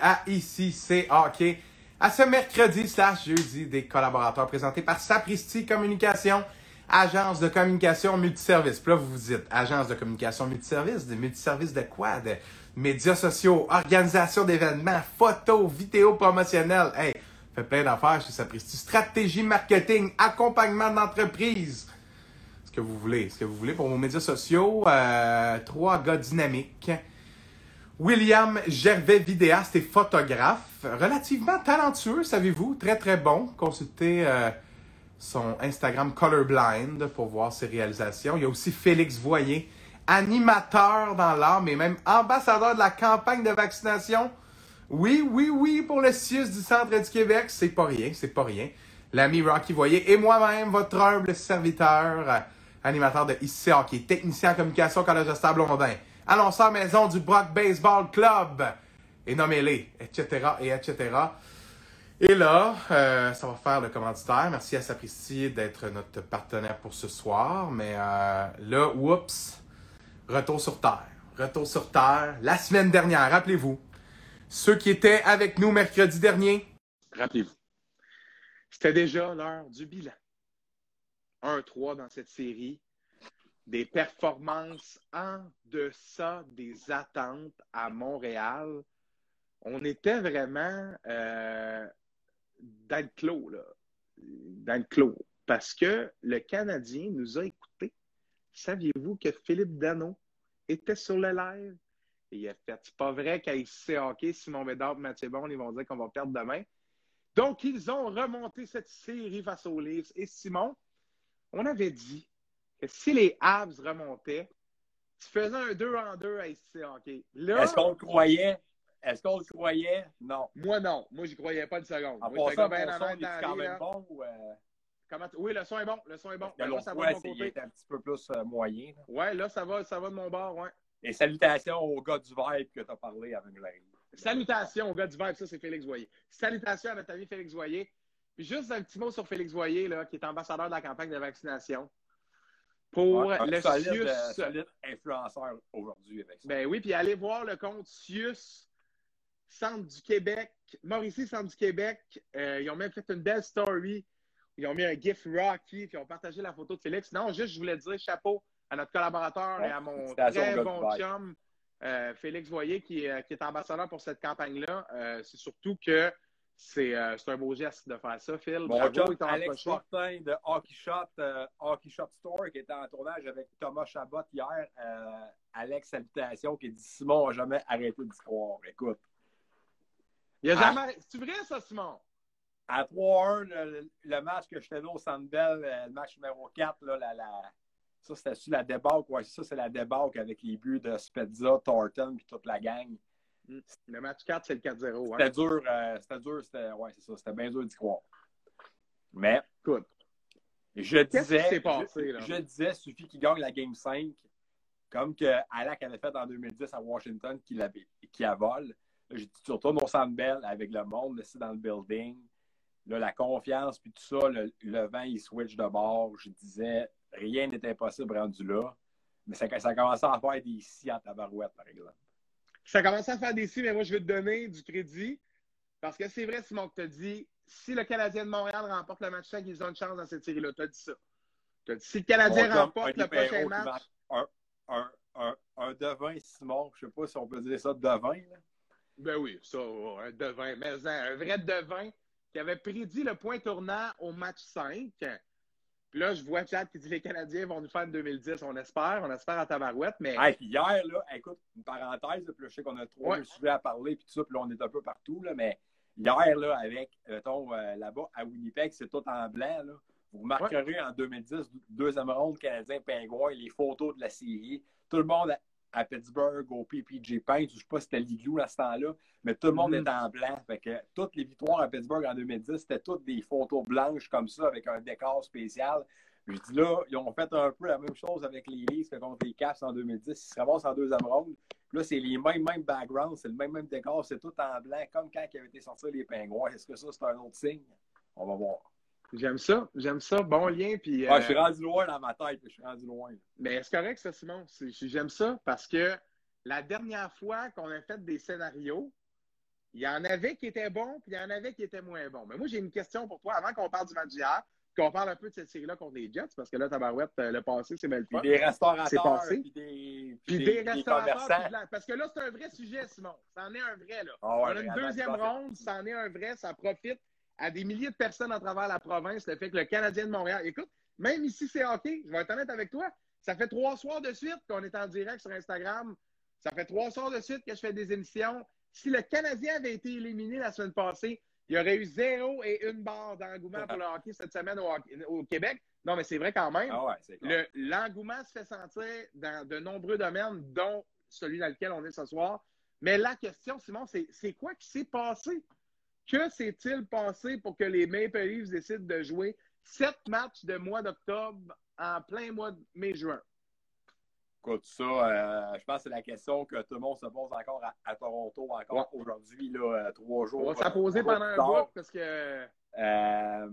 à Ici c'est hockey. À ce mercredi slash jeudi des collaborateurs présentés par Sapristi Communication, agence de communication multiservice. Puis là, vous vous dites, agence de communication multiservice, des multiservices de quoi? De médias sociaux, organisation d'événements, photos, vidéos promotionnelles. Hey, fait plein d'affaires chez Sapristi. Stratégie marketing, accompagnement d'entreprise. Ce que vous voulez, ce que vous voulez pour vos médias sociaux. Euh, trois gars dynamiques. William Gervais, vidéaste et photographe, relativement talentueux, savez-vous, très très bon. Consultez euh, son Instagram Colorblind pour voir ses réalisations. Il y a aussi Félix Voyer, animateur dans l'art, mais même ambassadeur de la campagne de vaccination. Oui, oui, oui, pour le CIUS du Centre du Québec, c'est pas rien, c'est pas rien. L'ami Rocky Voyer et moi-même, votre humble serviteur, euh, animateur de ICI Hockey, technicien en communication Collège de Stable Blondin annonceur maison du Brock Baseball Club, et nommez-les, etc., et etc. Et là, euh, ça va faire le commanditaire. Merci à Sapristi d'être notre partenaire pour ce soir. Mais euh, là, oups, retour sur Terre. Retour sur Terre. La semaine dernière, rappelez-vous, ceux qui étaient avec nous mercredi dernier, rappelez-vous, c'était déjà l'heure du bilan. 1-3 dans cette série des performances en deçà des attentes à Montréal. On était vraiment euh, dans le clos, là. Dans le clos. Parce que le Canadien nous a écoutés. Saviez-vous que Philippe Dano était sur le live? Il a fait, pas vrai qu'à ICC Hockey, Simon Bédard Mathieu Bon, ils vont dire qu'on va perdre demain. Donc, ils ont remonté cette série face aux Leafs. Et Simon, on avait dit si les Habs remontaient, tu faisais un 2 en 2 à ICC Hockey. Est-ce qu'on le croyait? Est-ce qu'on le croyait? Non. Moi, non. Moi, j'y croyais pas une seconde. En Moi, passant, bien son, il est quand même bon ou... Euh... Comment... Oui, le son est bon. Le son est bon. Là, ça va de mon côté. Il est un petit peu plus euh, moyen. Oui, Ouais, là, ça va, ça va de mon bord, ouais. Et salutations au gars du Vibe que tu as parlé avec Glenn. Salutations au gars du Vibe, ça, c'est Félix Voyer. Salutations à notre ami Félix Voyer. Puis juste un petit mot sur Félix Voyer, là, qui est ambassadeur de la campagne de vaccination pour ouais, le solide, Sius. euh, solide influenceur aujourd'hui avec ça. Ben oui, puis allez voir le compte Sius, Centre du Québec, Mauricie, Centre du Québec. Euh, ils ont même fait une belle story. Ils ont mis un GIF Rocky, puis ils ont partagé la photo de Félix. Non, juste, je voulais dire chapeau à notre collaborateur Ouais, et à mon très bon chum, euh, Félix Voyer, qui, est- qui est ambassadeur pour cette campagne-là. C'est surtout que c'est euh, c'est un beau geste de faire ça, Phil. Bravo, t'ont Alex. Fortin de Hockey Shot, euh, Hockey Shot Store qui était en tournage avec Thomas Chabot hier. Euh, Alex, salutations, qui dit Simon n'a jamais arrêté d'y croire. Écoute, Il a Ah. jamais... C'est vrai, ça, Simon? à 3-1, le, le match que j'étais là au Centre Bell, euh, le match numéro 4, là, la, la- ça c'était la débâcle? Ouais, ça, c'est la débâcle avec les buts de Spezza, Thornton puis toute la gang. Le match 4, c'est le 4-0. C'était dur, euh, c'était dur, c'était, ouais, c'est ça, c'était bien dur d'y croire. Mais, Écoute, je qui disais, passé, je, là? je disais, suffit qu'il gagne la Game 5, comme que Alak avait fait en 2010 à Washington, qu'il avait, qu'il avole. Là, j'ai dit, tu retournes au Centre Bell avec le monde, c'est dans le building. Là, la confiance, puis tout ça, le, le vent, il switch de bord. Je disais, rien n'est impossible rendu là. Mais ça, ça commençait à faire des si en tabarouette, par exemple. Ça commence à faire des si, mais moi, je vais te donner du crédit. Parce que c'est vrai, Simon, que tu as dit, si le Canadien de Montréal remporte le match 5, ils ont une chance dans cette série-là. Tu as dit ça. Tu as dit, si le Canadien remporte le prochain match. Un, un, un, un devin, Simon, je sais pas si on peut dire ça, devin. Là. Ben oui, ça, un devin, mais un, un vrai devin qui avait prédit le point tournant au match 5. Puis là, je vois Chad qui dit les Canadiens vont nous faire en 2010. On espère, on espère à Tabarouette, mais Hey, puis hier, là, écoute, une parenthèse, puis là, je sais qu'on a trois Ouais. sujets à parler, puis tout ça, puis là, on est un peu partout, là, mais hier, là, avec, mettons, euh, là-bas, à Winnipeg, c'est tout en blanc, là. Vous remarquerez en 2010, deuxième ronde, Canadien-Pingouin, les photos de la série. Tout le monde à, Pittsburgh, au PPG Paint, je sais pas si c'était l'igloo à ce temps-là, mais tout le monde Mhm. était en blanc. Fait que toutes les victoires à Pittsburgh en 2010, c'était toutes des photos blanches comme ça, avec un décor spécial. Je dis là, ils ont fait un peu la même chose avec les Leafs que contre les Caps en 2010. Ils se ramassent en deuxième ronde. Là, c'est les mêmes, mêmes backgrounds, c'est le même, même décor, c'est tout en blanc, comme quand ils avaient été sortis les Pingouins. Est-ce que ça, c'est un autre signe? On va voir. J'aime ça. J'aime ça. Bon lien. Puis, Ouais, euh, je suis rendu loin dans ma tête, je suis rendu loin. Mais c'est correct, ça, Simon. J'aime ça parce que la dernière fois qu'on a fait des scénarios, il y en avait qui étaient bons, puis il y en avait qui étaient moins bons. Mais moi, j'ai une question pour toi avant qu'on parle du match d'hier, qu'on parle un peu de cette série-là contre les Jets, parce que là, Tabarouette, euh, le passé, c'est belle Puis des restaurateurs, C'est passé. puis des, Puis puis des, des restaurateurs. commerçants. puis de la- Parce que là, c'est un vrai sujet, Simon. C'en est un vrai, là. Ah ouais, On a une deuxième tout à fait. ronde, c'en est un vrai, ça profite à des milliers de personnes à travers la province, le fait que le Canadien de Montréal. Écoute, même ici, c'est hockey, je vais être honnête avec toi. Ça fait trois soirs de suite qu'on est en direct sur Instagram. Ça fait trois soirs de suite que je fais des émissions. Si le Canadien avait été éliminé la semaine passée, il y aurait eu zéro et une barre d'engouement pour le hockey cette semaine au, hockey- au Québec. Non, mais c'est vrai quand même. Ah ouais, clair. Le- L'engouement se fait sentir dans de nombreux domaines, dont celui dans lequel on est ce soir. Mais la question, Simon, c'est c'est quoi qui s'est passé? Que s'est-il passé pour que les Maple Leafs décident de jouer sept matchs de mois d'octobre en plein mois de mai-juin? Écoute, ça, euh, je pense que c'est la question que tout le monde se pose encore à, à Toronto, encore aujourd'hui, là, euh, trois jours. On va s'en euh, poser trois pendant un bout parce que. Euh,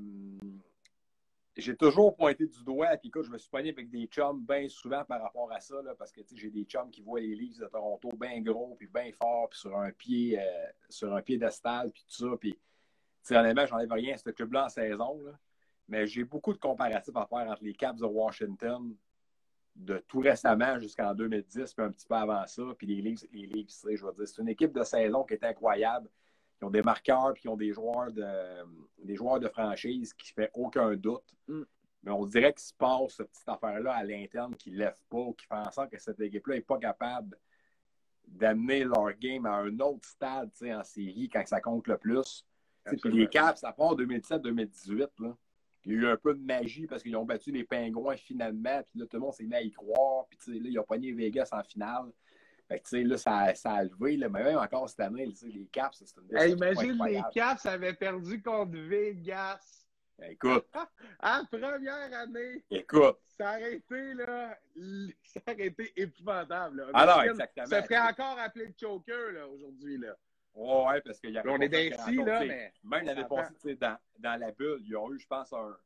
j'ai toujours pointé du doigt, puis écoute, je me suis pogné avec des chums bien souvent par rapport à ça, là, parce que j'ai des chums qui voient les Leafs de Toronto bien gros, puis bien fort, puis sur un pied, euh, sur un puis tout ça, puis honnêtement, j'enlève rien à ce club-là en saison, là. mais j'ai beaucoup de comparatifs à faire entre les Caps de Washington de tout récemment jusqu'en 2010, puis un petit peu avant ça, puis les Leafs, les je veux dire, c'est une équipe de saison qui est incroyable, qui ont des marqueurs, puis qui ont des joueurs de, des joueurs de franchise qui fait aucun doute. Mm. Mais on dirait qu'il se passe cette petite affaire-là à l'interne qui ne lève pas, qui fait en sorte que cette équipe-là n'est pas capable d'amener leur game à un autre stade en série quand ça compte le plus. Puis les Caps, à part 2017-2018, là, il y a eu un peu de magie parce qu'ils ont battu les Pingouins finalement. Puis là, tout le monde s'est mis à y croire. Puis là, ils ont pogné Vegas en finale. Fait que, tu sais, là, ça, ça a levé. Là. Mais même encore cette année, les Caps, c'est une Hey, imagine les. Caps avaient perdu contre Vegas Écoute, en première année. écoute. Ça aurait été, là, ça aurait été épouvantable. Là. Ah exactement. Se ferait encore appeler le choker, là, aujourd'hui, là. Ouais, parce qu'il y a On est d'inci, là, mais. Même l'année passée, dans, dans la bulle, ils ont eu, je pense, un,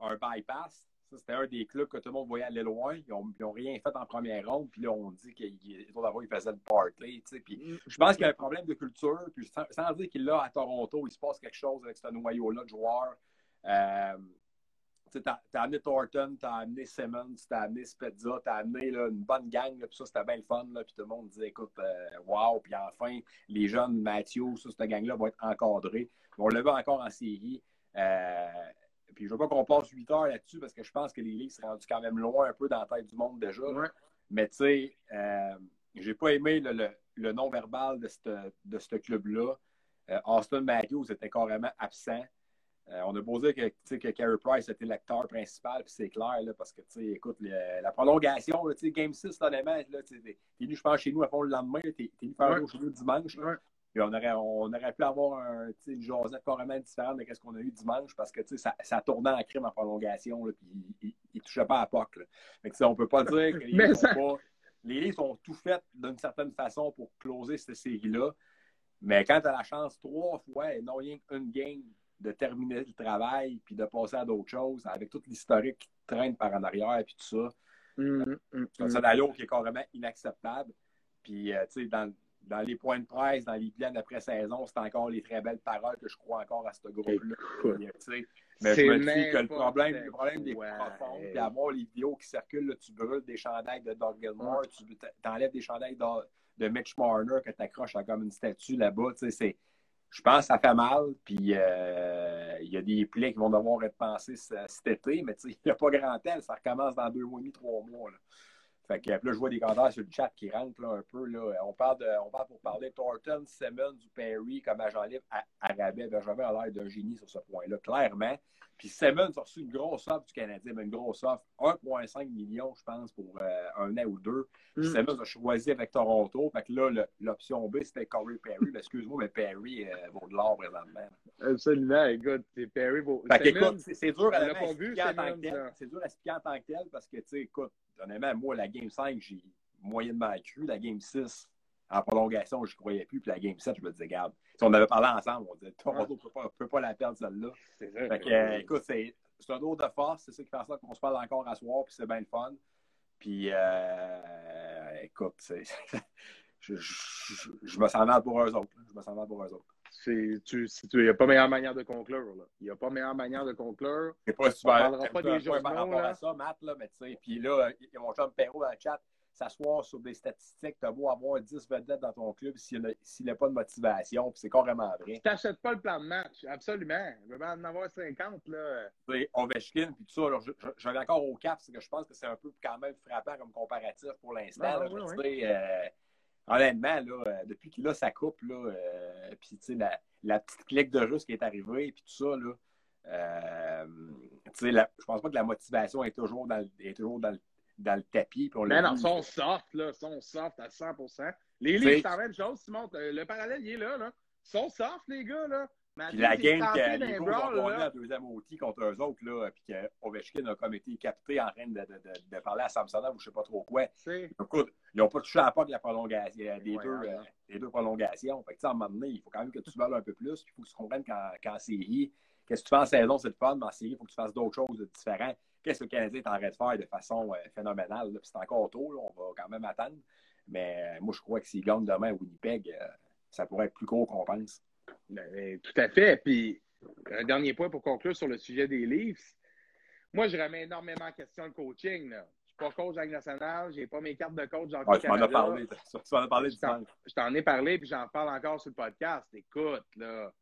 un bypass. Ça, c'était un des clubs que tout le monde voyait aller loin. Ils n'ont rien fait en première ronde. Puis là, on dit qu'ils d'abord, ils faisaient le party. tu. Puis je pense qu'il y a un problème de culture. Puis sans, sans dire qu'il l'a à Toronto, il se passe quelque chose avec ce noyau-là de joueurs. Euh, tu t'as amené Thornton, t'as amené Simmons, t'as amené Spezza, t'as amené là, une bonne gang, là, puis ça, c'était bien le fun, là, puis tout le monde disait, écoute, euh, wow, puis enfin, les jeunes, Mathieu, ça, cette gang-là va être encadrée. On le veut encore en série. Euh, puis je veux pas qu'on passe 8 heures là-dessus, parce que je pense que les Leafs sont rendus quand même loin un peu dans la tête du monde déjà. Ouais. Mais tu sais, euh, j'ai pas aimé le, le, le non-verbal de ce de club-là. Euh, Austin Matthews était carrément absent. Euh, on a beau dire que, que Carey Price était l'acteur principal, puis c'est clair, là, parce que, écoute, le- la prolongation, là, Game 6, honnêtement, là, t'es venu, je pense, chez nous à fond le lendemain, t'es venu faire Ouais. chez nous dimanche. Puis on aurait, on aurait pu avoir un, une jasette carrément différente de ce qu'on a eu dimanche, parce que, ça, ça tournait en crime en prolongation, là, puis il, il touchait pas à POC, là. Fait que, on peut pas dire que les Mais Leafs ça- ont pas- les Leafs ont tout fait d'une certaine façon pour closer cette série-là. Mais quand tu as la chance trois fois et non rien qu'une game de terminer le travail puis de passer à d'autres choses avec toute l'historique qui traîne par en arrière puis tout ça, Hum, hum, c'est un hum. scénario qui est carrément inacceptable. Puis, euh, tu sais, dans, dans les points de presse, dans les plans d'après-saison, c'est encore les très belles paroles que je crois encore à ce groupe-là. Mais je me dis que le problème, le problème des quoi. profonds, puis avoir les vidéos qui circulent, là, tu brûles des chandails de Doug Gilmore, tu t'enlèves des chandails de, de Mitch Marner que tu accroches à comme une statue là-bas. Je pense que ça fait mal, puis euh, il y a des plaies qui vont devoir être pensées cet été, mais il n'y a pas grand temps, ça recommence dans deux mois et demi, trois mois. Là. Fait que là, je vois des commentaires sur le chat qui rentrent là, un peu. Là. On, parle de, on parle pour parler de Thornton, Simmons ou Perry comme agent libre à, à rabais. Benjamin a l'air d'un génie sur ce point-là, clairement. Puis Simmons a reçu une grosse offre du Canadien, mais une grosse offre, 1,5 million, je pense, pour euh, un an ou deux. Mm. Simmons a choisi avec Toronto. Fait que là, l'option B, c'était Corey Perry. Excuse-moi, mais Perry euh, vaut de l'or présentement. Absolument, écoute, c'est Perry. Fait écoute, c'est dur à, à expliquer en tant que tel. là. C'est dur à expliquer en tant que tel parce que, tu sais, écoute, honnêtement, moi, la Game 5, j'ai moyennement cru. La Game 6, en prolongation, je ne croyais plus. Puis la Game 7, je me disais, regarde, si on avait parlé ensemble, on disait, Toronto ne peut pas, peut pas la perdre, celle-là. c'est ça. Fait que, euh, écoute, c'est c'est un autre de force. C'est ça qui fait en sorte qu'on se parle encore à soir, puis c'est bien le fun. Puis, euh, écoute, c'est- je, je- je- je me sens mal pour eux autres. Je me sens mal pour eux autres. Il n'y a pas meilleure manière de conclure. Là. Il n'y a pas meilleure manière de conclure. Pas super. On parlera pas des journaux, par rapport là. à ça, Matt, là, mais tu sais, puis là, il y a mon chum Perrault dans le chat, s'asseoir sur des statistiques, t'as beau avoir 10 vedettes dans ton club s'il n'y a, pas de motivation, puis c'est carrément vrai. Tu n'achètes pas le plan de match, absolument. Je vais en avoir 50, là. Ovechkin, puis tout ça, alors, je, je, je au cap, c'est que je pense que c'est un peu quand même frappant comme comparatif pour l'instant. Euh, honnêtement, là, euh, depuis qu'il a sa coupe, là, euh, puis tu sais, la, la petite clique de russe qui est arrivée, puis tout ça, là, euh, tu sais, la- je pense pas que la motivation est toujours dans le, est toujours dans le, dans le tapis. On Mais non, vu. sont soft, là. sont soft à 100% Les livres, c'est la même chose, Simon. Le le parallèle, il est là, là. Sont soft, les gars, là. Puis la game que les brawl, ont gagné la deuxième outil contre eux autres, là, puis que Ovechkin a comme été capté en train de, de, de, de parler à Samsonov ou je sais pas trop quoi. Écoute, ils n'ont pas touché à la porte de la prolongation, euh, des, Ouais, deux, ouais. euh, des deux prolongations. Fait que, tu sais, à un moment donné, il faut quand même que tu vales un peu plus. Puis il faut que tu comprennes qu'en série, qu'est-ce que tu fais en saison, c'est le fun, mais en série, il faut que tu fasses d'autres choses de différentes. Qu'est-ce que le Canadien est en train de faire de façon euh, phénoménale? Puis c'est encore tôt, là, on va quand même attendre. Mais euh, moi, je crois que s'ils gagnent demain à Winnipeg, euh, ça pourrait être plus court qu'on pense. Ben, ben, tout à fait. Puis, un dernier point pour conclure sur le sujet des Leafs. Moi, je remets énormément en question le coaching. Là. Je suis pas coach avec national, j'ai pas mes cartes de coach dans Ouais, tu m'en as parlé. Tu m'en as parlé du Je t'en- ai parlé, puis j'en parle encore sur le podcast. Écoute, là,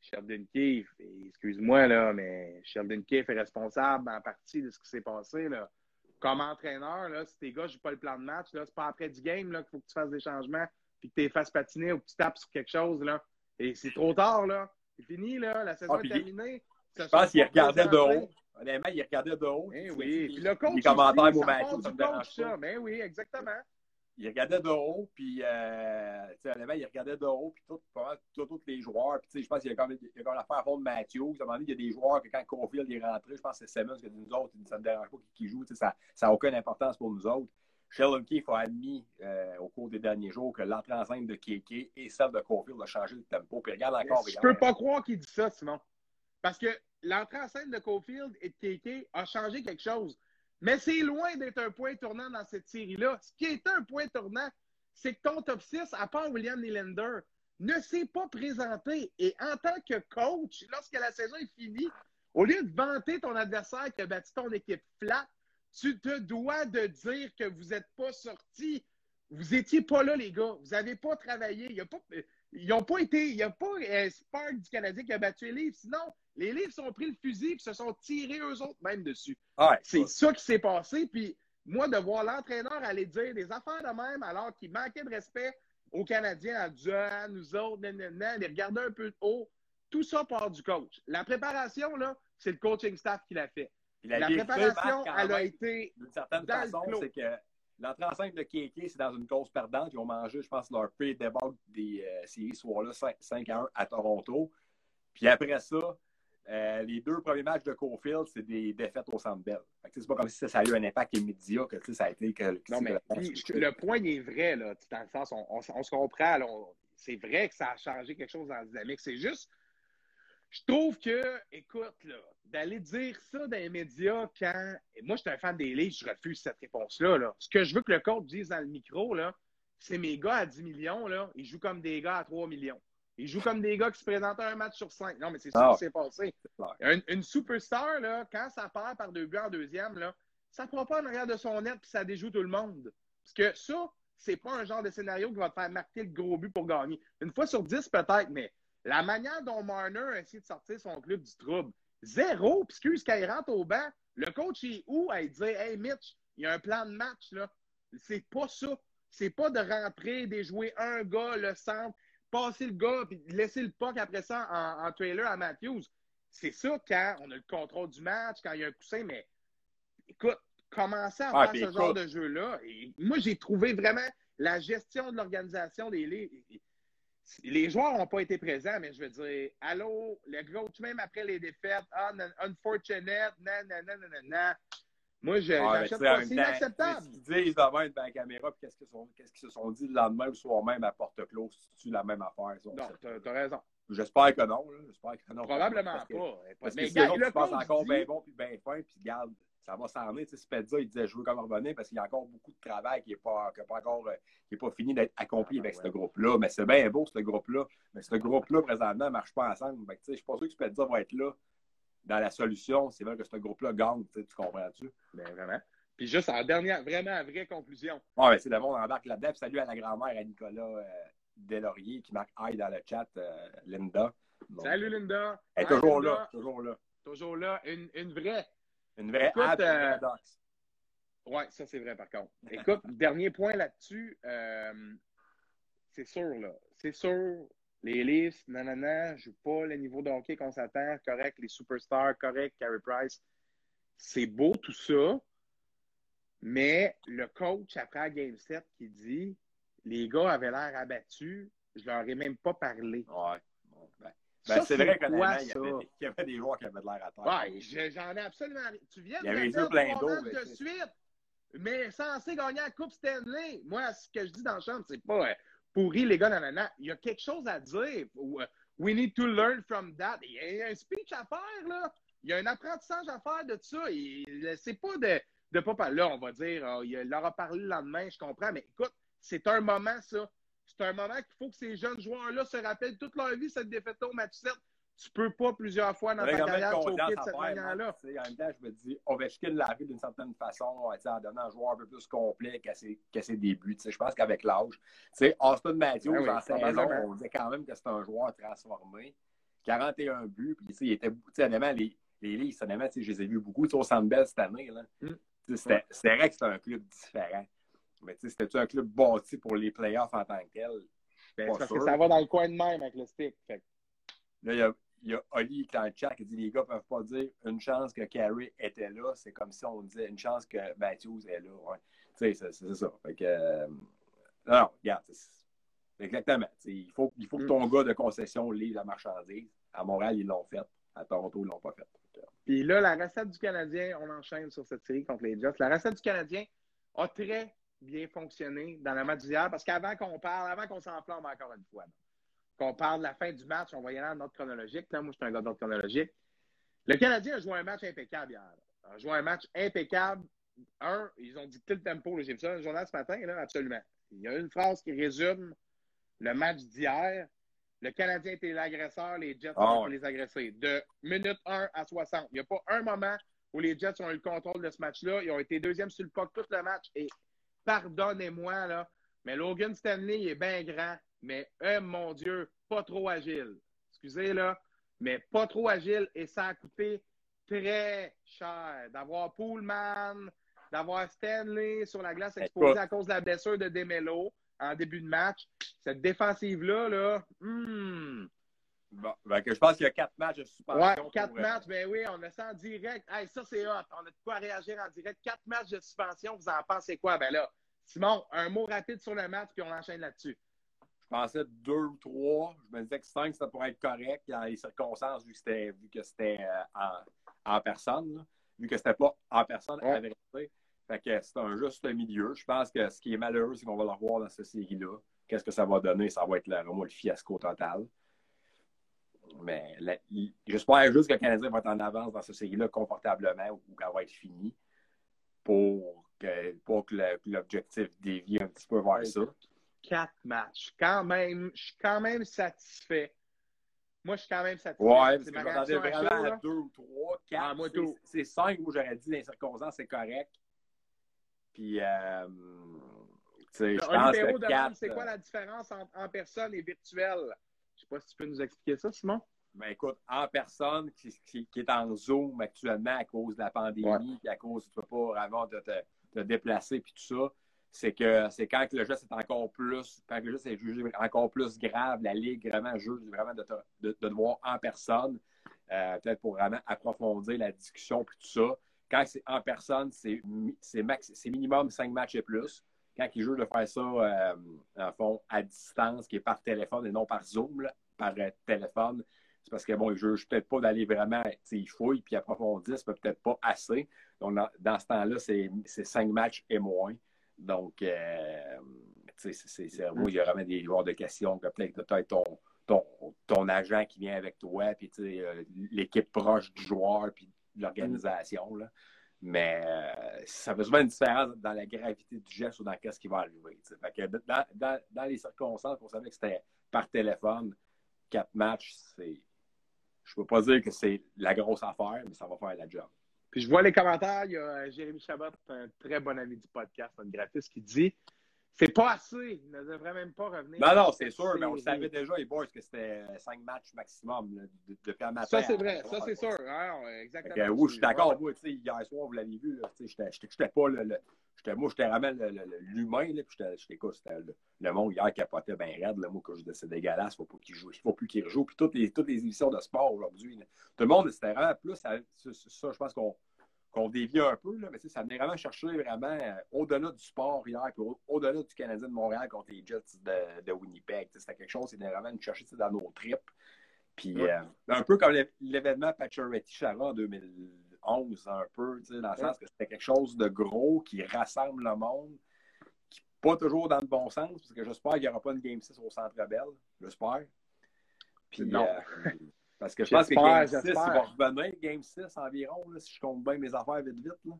Sheldon Keefe, excuse-moi, là, mais Sheldon Keefe est responsable en partie de ce qui s'est passé. Là. Comme entraîneur, là, si tes gars jouent pas le plan de match, c'est pas après du game qu'il faut que tu fasses des changements, puis que tu les fasses patiner ou que tu tapes sur quelque chose. Là. Et c'est trop tard, là. C'est fini, là. La saison Ah, est terminée. Je pense qu'il regardait de haut. Honnêtement, il regardait de haut. Eh oui. sais, Puis le coach. Les commentaires aussi, au ça ça me dérange pas. Ben oui, exactement. Il regardait de haut, puis euh, honnêtement, il regardait de haut, puis tout, tout- tous les joueurs. Puis tu sais, je pense qu'il y a comme, il y a comme l'affaire à fond de Matthews. À un moment donné, il y a des joueurs que quand Caulfield est rentré, je pense que c'est Simmons qui a dit nous autres, ça ne me dérange pas qui, joue. Ça n'a aucune importance pour nous autres. Sheldon Keefe a admis euh, au cours des derniers jours que l'entrée en scène de Keke et celle de Caulfield a changé le tempo. Puis regarde encore. Je regarde. peux pas croire qu'il dit ça, Simon. Parce que l'entrée en scène de Cofield et de Keke a changé quelque chose. Mais c'est loin d'être un point tournant dans cette série-là. Ce qui est un point tournant, c'est que ton top 6, à part William Nylander, ne s'est pas présenté. Et en tant que coach, lorsque la saison est finie, au lieu de vanter ton adversaire qui a battu ton équipe flat, tu te dois de dire que vous n'êtes pas sorti. Vous étiez pas là, les gars. Vous n'avez pas travaillé. Il y a pas, ils n'ont pas été. Il n'y a pas un Spark du Canadien qui a battu les Leafs. Sinon, les Leafs ont pris le fusil et se sont tirés eux autres même dessus. Ouais, C'est ça qui s'est passé. Puis moi, de voir l'entraîneur aller dire des affaires de même alors qu'il manquait de respect aux Canadiens en disant ah, nous autres, nanana, les regarder un peu haut, tout ça part du coach. La préparation, là, c'est le coaching staff qui l'a fait. La, vérité, préparation, elle a été. d'une certaine façon, c'est que l'entrée en scène de Kéké, c'est dans une cause perdante. Ils ont mangé, je pense, leur pire débat des euh, séries ce soir-là, 5, 5 à 1 à Toronto. Puis après ça, euh, les deux premiers matchs de Cofield, c'est des défaites au Centre Bell. C'est pas comme si ça a eu un impact immédiat, que ça a été que, que Non, mais la puis, le point est vrai, là, dans le sens, on, on- on se comprend, c'est vrai que ça a changé quelque chose dans la dynamique. C'est juste, je trouve que, écoute, là, d'aller dire ça dans les médias quand. et moi, je suis un fan des livres, je refuse cette réponse-là. Là. Ce que je veux que le coach dise dans le micro, là, c'est mes gars à 10 millions, là, ils jouent comme des gars à 3 millions. Ils jouent comme des gars qui se présentent à un match sur 5. Non, mais c'est ça Ah. qui s'est passé. Une, une superstar, là, quand ça part par deux buts en deuxième, là, ça ne prend pas en arrière de son net puis ça déjoue tout le monde. Parce que ça, c'est pas un genre de scénario qui va te faire marquer le gros but pour gagner. Une fois sur dix, peut-être, mais la manière dont Marner a essayé de sortir son club du trouble, zéro, puisque quand il rentre au banc, le coach est où? À dire Hey Mitch, il y a un plan de match, là. C'est pas ça. C'est pas de rentrer, de jouer un gars, le centre, passer le gars, puis laisser le puck après ça en, en trailer à Matthews. C'est ça quand on a le contrôle du match, quand il y a un coussin, mais écoute, commencer à Ah, faire puis ce écoute. genre de jeu-là, et moi, j'ai trouvé vraiment la gestion de l'organisation des ligues. Les joueurs n'ont pas été présents, mais je veux dire, allô, le coach, même après les défaites, ah, unfortunate, nan, nan, nan, nan, nan, nan. Moi, je n'achète tu en pas. C'est inacceptable. tu Ce qu'ils disent devant une la caméra, puis qu'est-ce qu'ils se sont dit le lendemain ou soir même à porte close, c'est-tu la même affaire? ça? Non, t'as as raison. J'espère que non. J'espère que non. Probablement Parce que- pas. Parce que mais si gars, les autres le se passent coach encore dit- bien bon puis bien fin, puis garde, ça va s'en aller. Spezza, il disait jouer comme revenir parce qu'il y a encore beaucoup de travail qui n'est pas, pas encore qui est pas fini d'être accompli avec ce groupe-là. Mais c'est bien beau, ce groupe-là. Mais ce groupe-là, présentement, ne marche pas ensemble. je suis pas sûr que Spezza va être là dans la solution. C'est vrai que ce groupe-là gagne, tu comprends-tu? Bien, vraiment. Puis juste en dernière, vraiment, vraie conclusion. Oui, c'est le monde embarque là-dedans. Salut à la grand-mère, à Nicolas euh, Delaurier, qui marque aïe dans le chat, euh, Linda. Salut Linda. Elle est toujours là, toujours là. Toujours là. Une, une vraie. Une vraie Écoute, euh, Oui, ça c'est vrai par contre. Écoute, dernier point là-dessus. Euh, c'est sûr, là. C'est sûr, les Leafs, nanana, joue pas le niveau de hockey qu'on s'attend, correct. Les superstars, correct. Carey Price. C'est beau tout ça. Mais le coach, après la Game 7, qui dit les gars avaient l'air abattus, je leur ai même pas parlé. Ouais. Ben, c'est vrai qu'il y, avait des joueurs qui avaient de l'air à terre. Ouais, j'en ai absolument. Tu viens de il y plein d'eau. de suite, mais censé gagner la Coupe Stanley. Moi, ce que je dis dans le champ, c'est pas euh, pourri, les gars, nanana. Il y a quelque chose à dire. Euh, we need to learn from that. Il y a un speech à faire, là. Il y a un apprentissage à faire de ça. C'est pas de de pas parler. Là, on va dire, oh, il leur a parlé le lendemain, je comprends, mais écoute, c'est un moment, ça. C'est un moment qu'il faut que ces jeunes joueurs-là se rappellent toute leur vie cette défaite au match 7. Tu peux pas plusieurs fois dans ta carrière choquer de cette manière-là. En même temps, je me dis, Ovechkin l'arrive d'une certaine façon en donnant un joueur un peu plus complet qu'à ses, ses, débuts. Je pense qu'avec l'âge, Austin Matthews, ben oui, en saison, on disait quand même que c'est un joueur transformé. 41 buts, puis il était, honnêtement, les, les Leafs, honnêtement, je les ai vus beaucoup au Sandbell cette année. Mm. C'était vrai que c'était un club différent. Mais c'était-tu un club bâti pour les playoffs en tant que tel? Ben, parce que ça va dans le coin de même avec le stick. Là, il y a, y a Oli dans le chat qui dit les gars ne peuvent pas dire une chance que Carey était là. C'est comme si on disait une chance que Matthews est là. Ouais. Tu sais, c'est ça. Fait que, euh, non, regarde. Exactement. il faut, il faut que mm. ton gars de concession livre la marchandise. À Montréal, ils l'ont fait. À Toronto, ils ne l'ont pas fait. Puis là, la recette du Canadien, on enchaîne sur cette série contre les Jets. La recette du Canadien a très bien fonctionné dans le match d'hier parce qu'avant qu'on parle, avant qu'on s'enflamme encore une fois, qu'on parle de la fin du match, on va y aller en ordre chronologique. Là, moi, je suis un gars d'ordre chronologique. Le Canadien a joué un match impeccable hier. A joué un match impeccable. Un, ils ont dicté le tempo. J'ai vu ça dans le journal ce matin, là, absolument. Il y a une phrase qui résume le match d'hier. Le Canadien était l'agresseur, les Jets ah, ont les agressés. De minute 1 à 60. Il n'y a pas un moment où les Jets ont eu le contrôle de ce match-là. Ils ont été deuxième sur le puck tout le match. Et pardonnez-moi, là, mais Logan Stanley est bien grand, mais, oh mon Dieu, pas trop agile. Excusez, là, mais pas trop agile et ça a coûté très cher d'avoir Pullman, d'avoir Stanley sur la glace exposé à cause de la blessure de Demelo en début de match. Cette défensive-là, là, hmm. Bon, ben que je pense qu'il y a quatre matchs de suspension. Ouais, quatre matchs, ben oui, on a ça en direct. Hey, ça, c'est hot. On a de quoi réagir en direct. Quatre matchs de suspension, vous en pensez quoi? Ben là, Simon, un mot rapide sur le match, puis on enchaîne là-dessus. Je pensais deux ou trois. Je me disais que cinq, ça pourrait être correct dans les circonstances, vu que c'était, vu que c'était euh, en, personne, vu que c'était pas en personne à vérité. Fait que c'est un juste milieu. Je pense que ce qui est malheureux, c'est qu'on va le revoir dans cette série-là. Qu'est-ce que ça va donner? Ça va être le, vraiment le fiasco total. Mais j'espère juste que le Canadien va être en avance dans cette série-là confortablement ou, qu'elle va être finie pour que, pour que l'objectif dévie un petit peu vers ça. Quatre matchs. Quand même, je suis quand même satisfait. Moi, je suis quand même satisfait. Ouais, parce que je m'attendais vraiment à deux ou trois, quatre. Ah, c'est cinq où j'aurais dit les circonstances, c'est correct. Puis, euh, tu sais, je pense que quatre... C'est quoi euh, la différence entre en personne et virtuel? Pas si tu peux nous expliquer ça, Simon? Ben écoute, en personne, qui, qui, est en Zoom actuellement à cause de la pandémie, puis à cause, tu ne peux pas vraiment te, te, déplacer, puis tout ça, c'est que c'est quand le geste est encore plus, quand le geste est jugé encore plus grave, la Ligue vraiment juge vraiment de te, de, de voir en personne, euh, peut-être pour vraiment approfondir la discussion, puis tout ça. Quand c'est en personne, c'est minimum 5 matchs et plus. Quand ils jouent de faire ça, euh, en fond, à distance, qui est par téléphone et non par Zoom, par euh, téléphone, c'est parce que, bon, ils ne jugent peut-être pas d'aller vraiment, ils fouillent puis approfondissent, mais peut-être pas assez. Donc, dans, ce temps-là, c'est 5 matchs et moins. Donc, euh, c'est, il y a vraiment des joueurs de questions que peut-être ton, ton, ton, agent qui vient avec toi, puis l'équipe proche du joueur, puis l'organisation. Mais euh, ça fait souvent une différence dans la gravité du geste ou dans ce qui va arriver. Dans, dans, dans, les circonstances, on savait que c'était par téléphone, quatre matchs, c'est. Je ne peux pas dire que c'est la grosse affaire, mais ça va faire la job. Puis je vois les commentaires, il y a Jérémy Chabot, un très bon ami du podcast, notre graphiste, qui dit c'est pas assez. Il ne devrait même pas revenir. Non, non, c'est sûr, mais on savait déjà, les boys, que c'était cinq matchs maximum depuis un matin. Ça, c'est vrai. Ça, c'est sûr. exactement. oui, je suis d'accord. Moi, hier soir, vous l'avez vu, j'étais pas le, moi, j'étais vraiment l'humain, puis j'étais quoi? C'était le, monde hier capotait bien raide, là, moi, que je c'est dégueulasse, il ne faut, qu'il joue, il faut plus qu'il rejoue. Puis toutes les, toutes les émissions de sport aujourd'hui, tout le monde, c'était vraiment plus, ça, ça je pense qu'on qu'on dévie un peu, là, mais ça venait vraiment chercher vraiment euh, au-delà du sport hier, puis au-delà du Canadien de Montréal contre les Jets de, de Winnipeg. C'était quelque chose qui venait vraiment nous chercher dans nos tripes. Puis euh, un peu comme l'événement Pacioretty-Chara en 2011, un peu, dans le sens que c'était quelque chose de gros qui rassemble le monde, qui pas toujours dans le bon sens, parce que j'espère qu'il n'y aura pas une Game 6 au Centre Bell, j'espère. Puis, non. Euh, parce que je pense que Game 6, il va revenir, Game 6 environ, si je compte bien mes affaires vite vite. Là.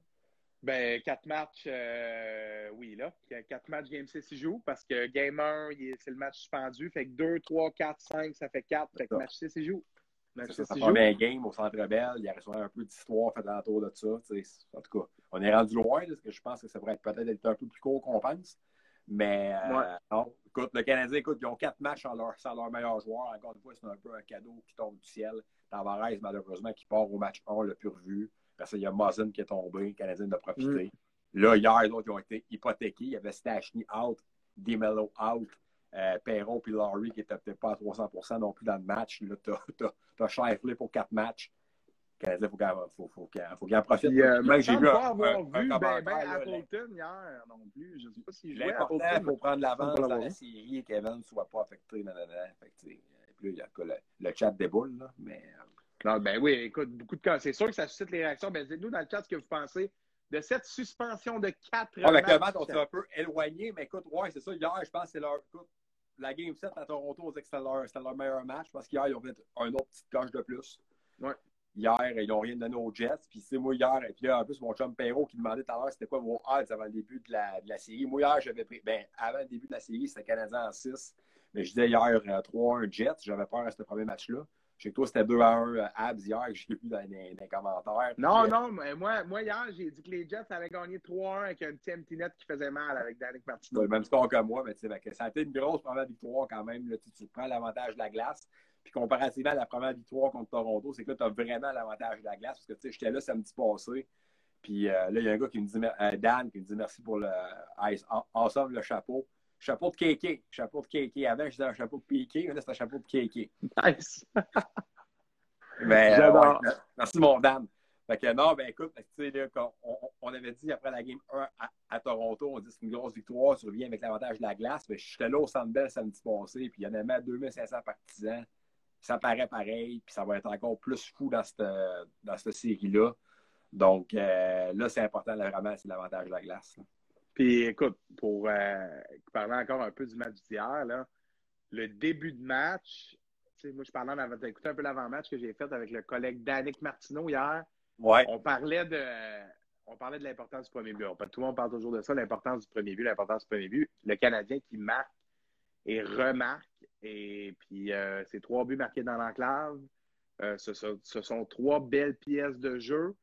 Ben, quatre matchs, euh, oui, là. Quatre matchs Game 6, il joue parce que Game 1, c'est le match suspendu. Fait que 2, 3, 4, 5, ça fait 4. Fait que match 6, il joue. Match 6, joue. un game au Centre Bell. Il y a un peu d'histoire fait autour de ça. En tout cas, on est rendu loin, parce que je pense que ça pourrait peut-être être un peu plus court qu'on pense. Mais euh, non, écoute, le Canadien, écoute, ils ont quatre matchs sans leur, sans leur meilleur joueur. Encore une fois, c'est un peu un cadeau qui tombe du ciel. Tavares, malheureusement, qui part au match 1, le plus revu. Parce qu'il y a Muzzin qui est tombé, le Canadien a profité. Mm. Là, hier, les autres, ils ont été hypothéqués. Il y avait Stachny out, DeMello out, euh, Perron et Laurie qui n'étaient peut-être pas à 300% non plus dans le match. Là, tu as, Shifley pour quatre matchs. Canadien, il faut, faut, faut qu'il en profite. Euh, j'ai vu pas avoir vu ben, ben Appleton hier non plus. Je ne sais pas si je L'important, il faut prendre l'avance dans la série et qu'Evan ne soit pas affecté. Nan, nan, Fait que, puis a le, le chat déboule. Là, mais, euh, non, ben oui, écoute, beaucoup de cas. C'est sûr que ça suscite les réactions. Ben, dites-nous dans le chat ce que vous pensez de cette suspension de quatre ah, Avec le match, on s'est un peu éloigné, mais écoute, ouais, c'est ça. Hier, je pense que c'est leur. Écoute, la Game 7 à Toronto, on disait que c'était leur, leur, meilleur match parce qu'hier, ils ont fait un autre petit coche de plus. Ouais. Hier, ils n'ont rien donné aux Jets. Puis c'est moi hier, et puis là, en plus, mon chum Perrault qui demandait tout à l'heure c'était quoi vos odds avant le début de la, de la série. Moi, hier, j'avais pris. Ben, avant le début de la série, c'était Canadien en 6. Mais je disais hier 3-1 euh, Jets. J'avais peur à ce premier match-là. Je sais que toi, c'était 2 1 euh, Abs hier que j'ai vu dans les, commentaires. Non, euh, non, mais moi, moi hier, j'ai dit que les Jets avaient gagné 3-1 avec un petit empty net qui faisait mal avec Danick Martino. Le même score que moi, mais tu sais, ça a été une grosse première victoire quand même. Là, tu, prends l'avantage de la glace. Puis comparativement à la première victoire contre Toronto, c'est que là, tu as vraiment l'avantage de la glace parce que tu sais, j'étais là samedi passé. Puis là, il y a un gars qui me dit, Dan, qui me dit merci pour le Ice Awesome, le chapeau chapeau de kéké. Chapeau de kéké. Avant, je disais un chapeau de piqué, là, c'est un chapeau de kéké. Nice. mais, euh, merci, mon dame. Fait que non, ben écoute, tu sais, là, on, on, avait dit après la game 1 à, Toronto, on dit c'est une grosse victoire, tu reviens avec l'avantage de la glace. Mais j'étais là au Centre Bell samedi passé, puis il y en avait 2500 partisans. Ça paraît pareil, puis ça va être encore plus fou dans cette, dans cette série-là. Donc euh, là, c'est important, là, vraiment, c'est l'avantage de la glace. Puis écoute, pour euh, parler encore un peu du match d'hier, le début de match, moi je parlais, écouté un peu l'avant-match que j'ai fait avec le collègue Danick Martineau hier. Ouais. On parlait de on parlait de l'importance du premier but. tout le monde parle toujours de ça, l'importance du premier but, l'importance du premier but. Le Canadien qui marque et remarque. Et puis, euh, ces trois buts marqués dans l'enclave. Euh, ce, sont trois belles pièces de jeu.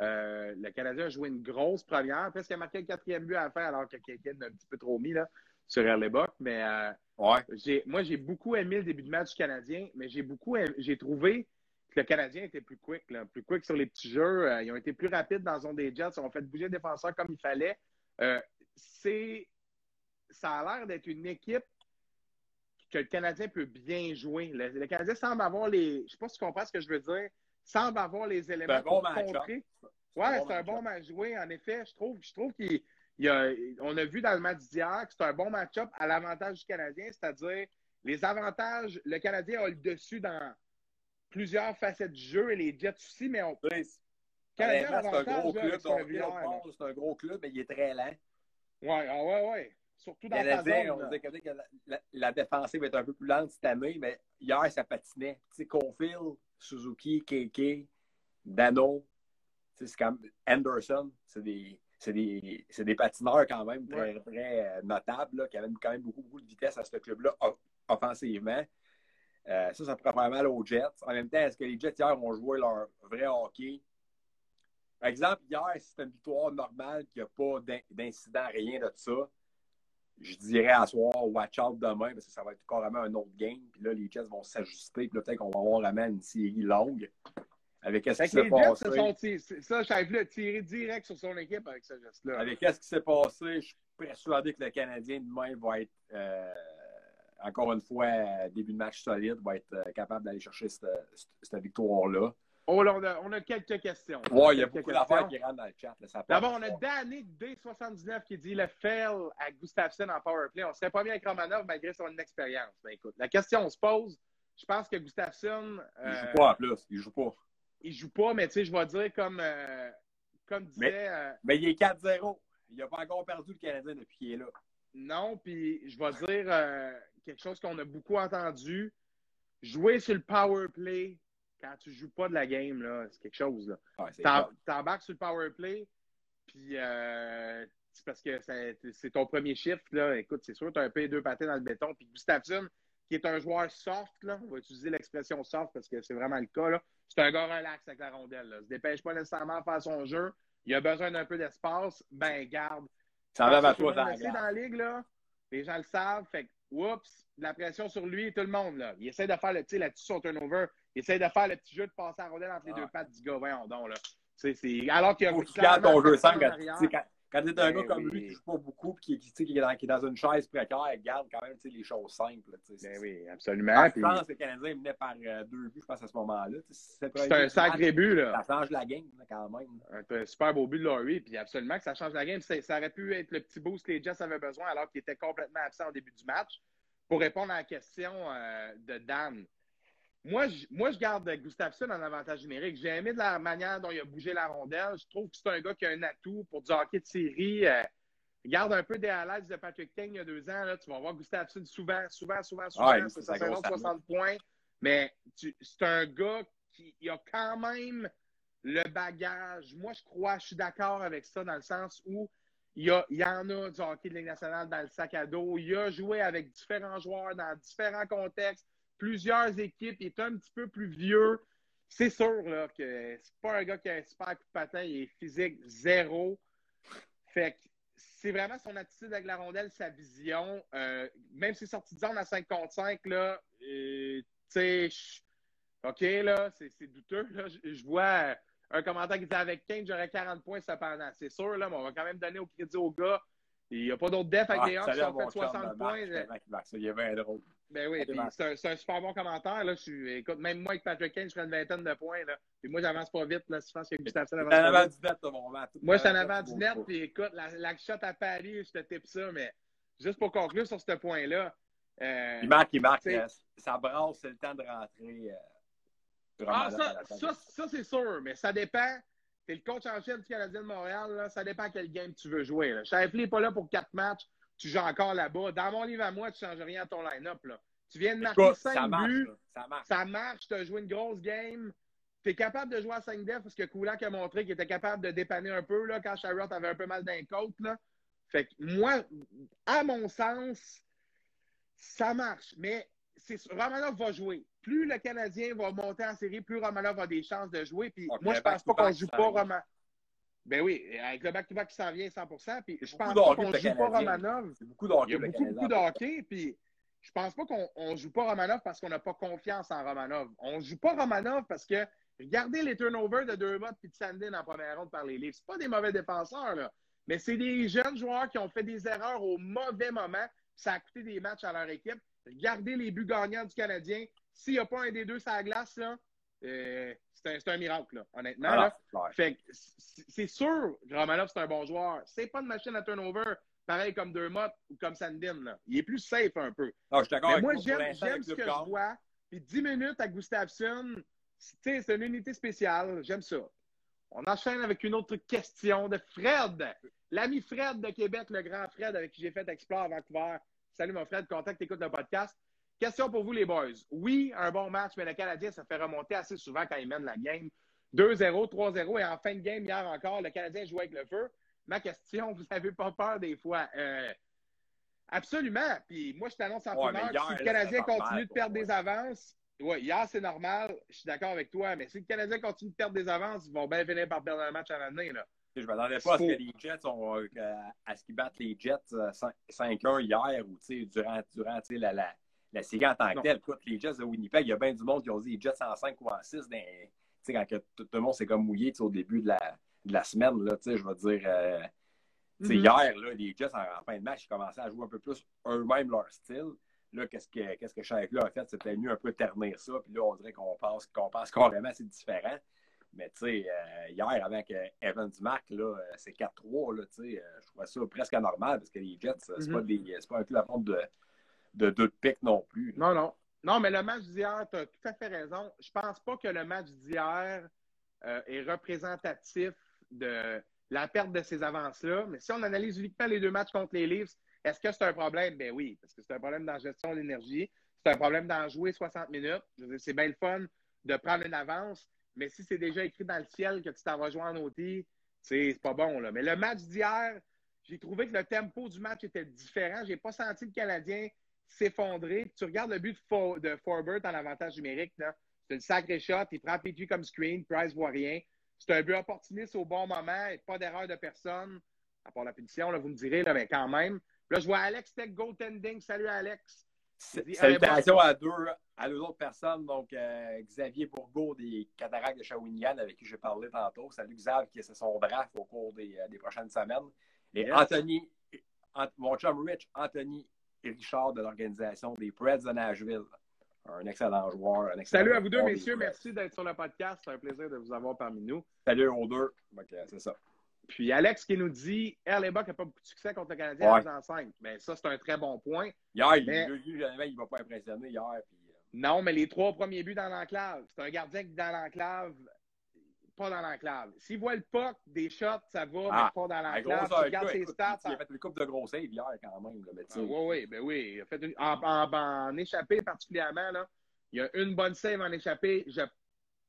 Euh, le Canadien a joué une grosse première. Presque a marqué le quatrième but à faire alors que quelqu'un a un petit peu trop mis là, sur Erlebach. Mais euh, moi, j'ai beaucoup aimé le début de match du Canadien, mais j'ai beaucoup j'ai trouvé que le Canadien était plus quick, plus quick sur les petits jeux. Ils ont été plus rapides dans la zone des Jets. Ils ont fait bouger les défenseurs comme il fallait. c'est ça a l'air d'être une équipe que le Canadien peut bien jouer. Le, Canadien semble avoir les. Je ne sais pas si tu comprends ce que je veux dire semble avoir les éléments pour contrer. Ouais, c'est un bon match joué, en effet. Je trouve, je trouve qu'on a, on a vu dans le match d'hier que c'est un bon match-up à l'avantage du Canadien, c'est-à-dire les avantages, le Canadien a le dessus dans plusieurs facettes du jeu et les Jets aussi, mais on. Canadien c'est un gros club, c'est un gros club, mais il est très lent. Ouais, ah ouais, ouais. Surtout dans la zone. On disait que la, la, défensive est un peu plus lente cette année, mais hier, ça patinait. Tu sais, Confield, Suzuki, KK, Dano, c'est comme Anderson, c'est des, des, des, patineurs quand même très, très euh, notables, là, qui avaient quand même beaucoup, beaucoup de vitesse à ce club-là offensivement. Euh, ça, ça pourrait faire mal aux Jets. En même temps, est-ce que les Jets hier ont joué leur vrai hockey? Par exemple, hier, c'était une victoire normale, qu'il n'y a pas d'incident, rien de ça, je dirais à soir, watch out demain, parce que ça va être carrément un autre game. Puis là, les Jets vont s'ajuster. Puis là, peut-être qu'on va avoir même une série longue. Avec ce qui s'est passé? ça, j'avais le tirer direct sur son équipe avec ce geste-là. Avec ce qui s'est passé, je suis persuadé que le Canadien demain va être, euh, encore une fois, début de match solide, va être euh, capable d'aller chercher cette, cette victoire-là. Oh, là, on, a, on, a, quelques questions. Oui, il y a beaucoup d'affaires qui rentrent dans le chat. D'abord, on a Danny D79 qui dit le fail à Gustafsson en powerplay. On serait pas bien avec Romanov malgré son inexpérience. Ben, écoute, la question se pose. Je pense que Gustafsson. Euh, il joue pas en plus. Il joue pas. Il joue pas, mais tu sais, je vais dire comme, euh, comme disait. Mais, euh, mais il est 4-0. Il n'a pas encore perdu le Canadien depuis qu'il est là. Non, puis je vais dire euh, quelque chose qu'on a beaucoup entendu. Jouer sur le power play quand tu joues pas de la game, là, c'est quelque chose. Là. T'embarques sur le power play, puis euh, c'est parce que c'est ton premier shift. Là. Écoute, c'est sûr, tu as un peu deux pâtés dans le béton. Puis Gustafsson, qui est un joueur soft, là, on va utiliser l'expression soft parce que c'est vraiment le cas. C'est un gars relax avec la rondelle. Là. Il se dépêche pas nécessairement à faire son jeu. Il a besoin d'un peu d'espace. Ben, garde. Ça va à toi dans la ligue. Là. Les gens le savent. Fait que, oups, la pression sur lui et tout le monde. Là. Il essaie de faire le, là-dessus son turnover. Il essaie de faire le petit jeu de passer à rondelle entre les deux pattes du gars. Voyons donc, là. C'est, alors qu'il y a Faut qu'il ton jeu simple quand, quand tu es un gars ben comme lui qui joue pas beaucoup et qui, qui, est dans, qui est dans une chaise précaire, garde quand même les choses simples. Ben oui, absolument. Je pense que les Canadiens venaient par euh, deux buts, je pense, à ce moment-là. C'est un sacré but. Là. Ça change la game quand même. Un super beau but de Laurie, puis absolument que ça change la game. Ça, ça aurait pu être le petit boost que les Jets avaient besoin alors qu'ils étaient complètement absents au début du match. Pour répondre à la question euh, de Dan, moi, je, moi, je garde Gustafsson en avantage numérique. J'ai aimé de la manière dont il a bougé la rondelle. Je trouve que c'est un gars qui a un atout pour du hockey de série. Euh, garde un peu des highlights de Patrick King il y a deux ans. Là, tu vas voir Gustafsson souvent, souvent, souvent, souvent. Ouais, c'est 60 points. Mais c'est un gars qui a quand même le bagage. Moi, je crois, je suis d'accord avec ça dans le sens où il y, a, il y en a du hockey de Ligue nationale dans le sac à dos. Il a joué avec différents joueurs dans différents contextes plusieurs équipes. Il est un petit peu plus vieux. C'est sûr là, que c'est pas un gars qui a un super coup de patin. Il est physique zéro. Fait que c'est vraiment son attitude avec la rondelle, sa vision. Euh, même s'il est sorti de zone à 5 contre 5, là, euh, tu sais, OK, là, c'est douteux. Là. Je, vois un commentaire qui dit avec 15, j'aurais 40 points cependant. C'est sûr, là, mais on va quand même donner au crédit au gars. Il n'y a pas d'autres def avec ah, des Hawks qui ont fait 60 points. il est bien drôle. Ben oui, c'est un, super bon commentaire. Là. Je écoute, même moi avec Patrick Kane, je ferais une vingtaine de points. Là. Puis moi, j'avance pas vite. Là, je pense que Gustafsson avance pas avant du net, mon Moi, je suis en avant du net. Puis écoute, la, la shot à Paris, je te type ça. Mais juste pour conclure sur ce point-là. Euh, il marque, il marque. ça brasse, c'est le temps de rentrer. Euh, ah, ça, ça, ça c'est sûr. Mais ça dépend. T'es le coach en chef du Canadien de Montréal. Là, ça dépend quel game tu veux jouer. Shifley n'est pas là pour quatre matchs tu joues encore là-bas. Dans mon livre à moi, tu ne changes rien à ton line-up. Tu viens de marquer 5 buts. ça marche. Ça marche. Tu as joué une grosse game. Tu es capable de jouer à 5 def parce que Kulak a montré qu'il était capable de dépanner un peu là, quand Charlotte avait un peu mal d'un côte. Là. Fait que moi, à mon sens, ça marche. Mais Romanov va jouer. Plus le Canadien va monter en série, plus Romanov a des chances de jouer. Puis moi, je pense pas qu'on ne joue pas Romanov. Ben oui, avec le back-to-back qui s'en vient 100 puis je pense pas qu'on joue pas Romanov. Beaucoup de Il y a beaucoup, beaucoup de hockey, puis je pense pas qu'on joue pas Romanov parce qu'on n'a pas confiance en Romanov. On joue pas Romanov parce que regardez les turnovers de Dermott et de Sandin en première ronde par les livres. C'est pas des mauvais défenseurs, là, mais c'est des jeunes joueurs qui ont fait des erreurs au mauvais moment. Ça a coûté des matchs à leur équipe. Regardez les buts gagnants du Canadien. S'il n'y a pas un des deux sur la glace, là, euh, c'est un, miracle, là, honnêtement. Ah, fait c'est sûr Romanov, c'est un bon joueur. C'est pas une machine à turnover, pareil comme Dermott ou comme Sandin. Il est plus safe un peu. Ah, Mais moi, j'aime ce que je vois. Puis 10 minutes à Gustafsson, c'est une unité spéciale. J'aime ça. On enchaîne avec une autre question de Fred. L'ami Fred de Québec, le grand Fred avec qui j'ai fait Explore à Vancouver. Salut mon Fred, content que tu le podcast. Question pour vous, les boys. Oui, un bon match, mais le Canadien, ça fait remonter assez souvent quand il mène la game. 2-0, 3-0 et en fin de game, hier encore, le Canadien jouait avec le feu. Ma question, vous n'avez pas peur des fois? Euh, absolument. Puis moi, je t'annonce en Ouais, primeur si le Canadien continue normal de perdre des avances, ouais, hier, c'est normal. Je suis d'accord avec toi. Mais si le Canadien continue de perdre des avances, ils vont bien finir par perdre un match à l'année. Là. Je ne m'attendais pas à ce que les Jets ont, euh, à ce qu'ils battent les Jets euh, 5 5-1 hier ou durant, durant la, la, la série en tant que telle. Écoute, les Jets de Winnipeg, il y a bien du monde qui ont dit les Jets en 5 ou en 6 dans- tu sais, quand tout, le monde s'est comme mouillé au début de la, de la semaine. Là, tu sais, je veux dire, euh, tu sais, Mhm. hier, là, les Jets, en, en fin de match, ils commençaient à jouer un peu plus eux-mêmes leur style. Là, qu'est-ce que, qu'est-ce que a fait? C'était mieux un peu ternir ça. Puis là, on dirait qu'on pense, qu'on pense carrément c'est différent. Mais tu sais, euh, hier, avant que Evans Mac, là, euh, c'est 4-3, là, tu sais, euh, je trouvais ça presque anormal parce que les Jets, euh, c'est Mhm. pas, des, c'est pas un peu la faute de, de deux de non plus. Non, non. Non, mais le match d'hier, tu as tout à fait raison. Je pense pas que le match d'hier euh, est représentatif de la perte de ces avances-là. Mais si on analyse uniquement les deux matchs contre les Leafs, est-ce que c'est un problème? Ben oui, parce que c'est un problème dans la gestion de l'énergie. C'est un problème d'en jouer 60 minutes. C'est bien le fun de prendre une avance, mais si c'est déjà écrit dans le ciel que tu t'en vas jouer en OT, c'est pas bon. Là. Mais le match d'hier, j'ai trouvé que le tempo du match était différent. J'ai pas senti le Canadien s'effondrer. Tu regardes le but de, For- de Forbert en avantage numérique. là. C'est une sacrée shot. Il prend Petrie comme screen. Price voit rien. C'est un but opportuniste au bon moment. et Pas d'erreur de personne. À part la punition, là, vous me direz, là, mais quand même. Là, je vois Alex Tech goaltending. Salut, Alex. Salutations à deux, à deux autres personnes. Donc, euh, Xavier Bourgault des Cataractes de Shawinigan, avec qui j'ai parlé tantôt. Salut Xav, qui c'est son draft au cours des, euh, des prochaines semaines. Et Yes. Anthony, Ant- mon chum Rich, Anthony Richard de l'organisation des Preds de Nashville. Un excellent joueur. Un excellent Salut à vous deux, messieurs. Merci d'être sur le podcast. C'est un plaisir de vous avoir parmi nous. Salut aux deux. Euh, c'est ça. Puis Alex qui nous dit Buck n'a pas beaucoup de succès contre le Canadien Ouais. en 5. Mais ça, c'est un très bon point. Hier, il, Mais- il ne va pas impressionner hier. Puis, euh, Non, mais les trois premiers buts dans l'enclave. C'est un gardien qui, dans l'enclave, pas dans l'enclave. S'il voit le puck, des shots, ça va, Ah, mais pas dans l'enclave. Tu regardes ses stats. Il a fait une coupe de gros save hier quand même. là, mais sais, oui, oui, ben oui. Il a fait une- en, en, en échappé particulièrement, là. Il y a une bonne save en échappé. Je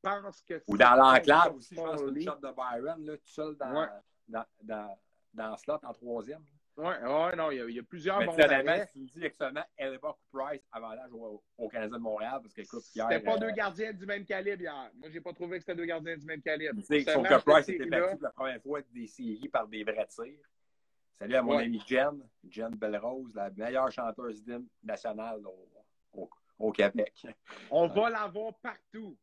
pense que Ou dans l'enclave aussi, je pense que c'est une Foley. shot de Byron, là, tout seul dans, Ouais. dans, dans, dans le slot en troisième. Ouais, ouais, non, il y a, il y a plusieurs Mais bons arrêts. tu me dis actuellement Elba Price avantage au, au Canadien de Montréal, parce que écoute, hier. C'était pas euh, deux gardiens du même calibre hier. Moi, j'ai pas trouvé que c'était deux gardiens du même calibre. tu sais, Sauf que Price était battu pour la première fois des séries par des vrais tirs. Salut à mon Ouais. ami Jen, Jen Belrose, la meilleure chanteuse d'hymne nationale au, au, au Québec. On va l'avoir partout.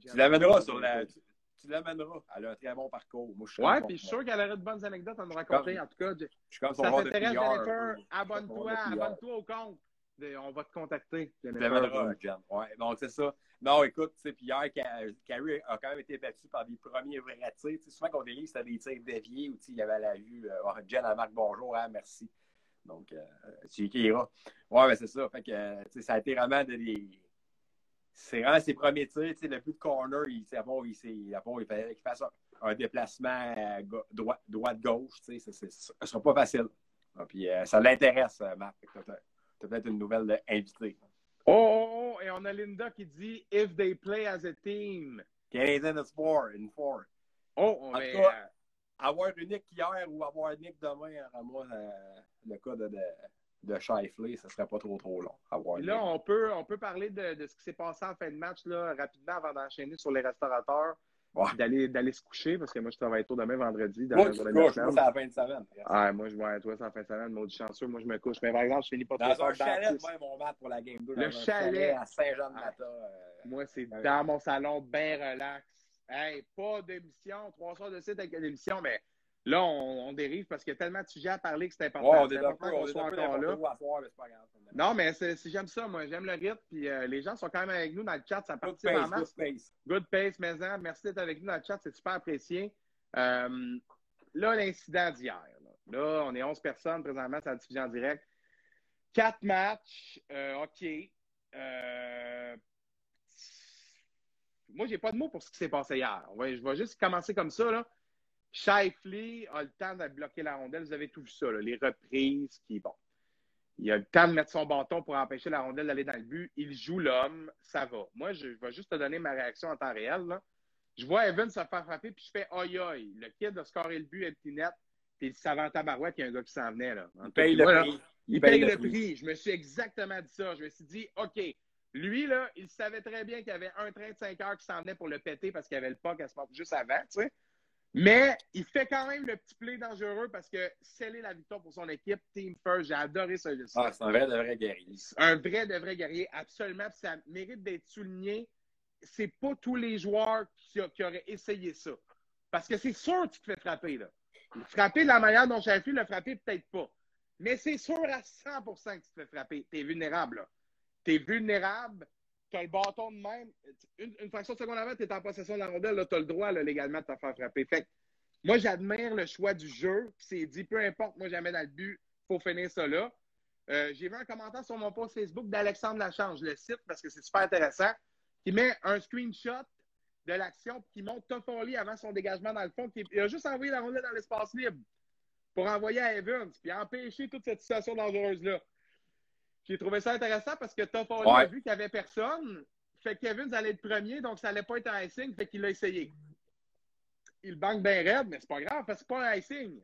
Tu l'amèneras sur la. Tu, tu l'amèneras. Elle a un très bon parcours. Moi, je Ouais, puis je suis sûr qu'elle aurait de bonnes anecdotes à nous raconter. En tout cas, Je suis comme ça t'intéresse, Jennifer, abonne-toi, abonne-toi au compte. De- On va te contacter. Tu Jennifer. Ouais, donc c'est ça. Non, écoute, tu sais, puis hier, Ca- Carey a quand même été battu par des premiers vrais tirs. Tu sais, souvent, les Leafs, c'était des tirs déviés sais, il y avait la vue. euh, Oh, Jen, elle marque bonjour, hein, merci. Donc, euh, tu écriras. Ouais, mais c'est ça. Fait que, euh, ça a été vraiment de des. C'est vraiment ses premiers tirs. Tu le but de corner, il, bon, il, c'est- il, bon, il fallait qu'il fasse un, un déplacement euh, droite-gauche. Tu ce ne sera pas facile. Ah, puis euh, ça l'intéresse, euh, Marc. T'as- t'as peut-être une nouvelle invitée. Oh, oh, oh, et on a Linda qui dit If they play as a team. Canadian is four, in four. Oh, on En tout cas, avoir unique hier ou avoir unique demain, à moi, euh, le cas de, de, de Shifley, ce serait pas trop trop long. Là, on peut, on peut parler de, de ce qui s'est passé en fin de match là, rapidement avant d'enchaîner sur les restaurateurs. Ouais. D'aller, d'aller se coucher parce que moi, je travaille tôt demain vendredi. Dans Moi, la journée de la couches, moi, semaine. c'est la fin de semaine. Ah, moi, je vois toi, c'est en fin de semaine, maudit chanceux. Moi, je me couche. Mais par exemple, je finis pas Dans un chalet, moi, mon mat pour la Game 2. Le chalet. à Saint-Jean-de-Mata. euh, Moi, c'est dans mon salon, bien relax. Hey, pas d'émission, trois soirs de site avec l'émission, mais là, on, on dérive parce qu'il y a tellement de sujets à parler que c'est important. Ouais, on est important qu'on soit encore là. soir, mais pas grave. Non, mais j'aime ça, moi. J'aime le rythme. Puis euh, les gens sont quand même avec nous dans le chat. Ça Good participe en pace, good pace. Good pace, maison. Merci d'être avec nous dans le chat. C'est super apprécié. Euh, là, l'incident d'hier. Là. Là, on est 11 personnes présentement, c'est la diffusion en direct. Quatre matchs. euh, OK. Moi, j'ai pas de mots pour ce qui s'est passé hier. Je vais juste commencer comme ça. Là. Shifley a le temps de bloquer la rondelle. Vous avez tout vu ça, là, les reprises qui, bon. Il a le temps de mettre son bâton pour empêcher la rondelle d'aller dans le but. Il joue l'homme, ça va. Moi, je, vais juste te donner ma réaction en temps réel. Là. Je vois Evans se faire frapper, puis je fais aïe aïe. Le kid a scoré le but, petit net, puis il savait en tabarouette qu'il y a un gars qui s'en venait. Là. Il paye le prix. Il paye le prix. Je me suis exactement dit ça. Je me suis dit, OK, lui, là, il savait très bien qu'il y avait un train de 5 heures qui s'en venait pour le péter parce qu'il y avait le puck à moment juste avant, tu sais. Mais il fait quand même le petit play dangereux parce que sceller la victoire pour son équipe, Team First, j'ai adoré ce geste. Ah, c'est un vrai de vrai guerrier. Un vrai de vrai guerrier, absolument. Puis ça mérite d'être souligné. C'est pas tous les joueurs qui, qui auraient essayé ça. Parce que c'est sûr que tu te fais frapper, là. Frapper de la manière dont Sheffield l'a frappé, peut-être pas. Mais c'est sûr à 100% que tu te fais frapper. T'es vulnérable, là. T'es vulnérable. T'as le bâton de même. Une, fraction de seconde avant, t'es en possession de la rondelle, là, t'as le droit, là, légalement, de te faire frapper. Fait que moi, j'admire le choix du jeu. C'est dit, peu importe, moi, jamais dans le but, faut finir ça là. Euh, J'ai vu un commentaire sur mon post Facebook d'Alexandre Lachange, le cite parce que c'est super intéressant, qui met un screenshot de l'action qui montre Toffoli avant son dégagement dans le fond. Il a juste envoyé la rondelle dans l'espace libre pour envoyer à Evans puis empêcher toute cette situation dangereuse-là. J'ai trouvé ça intéressant parce que Toffoli Ouais. a vu qu'il n'y avait personne. Fait qu'Evans allait être premier, donc ça n'allait pas être un icing, fait qu'il l'a essayé. Il banque bien raide, mais c'est pas grave, parce que c'est pas un icing.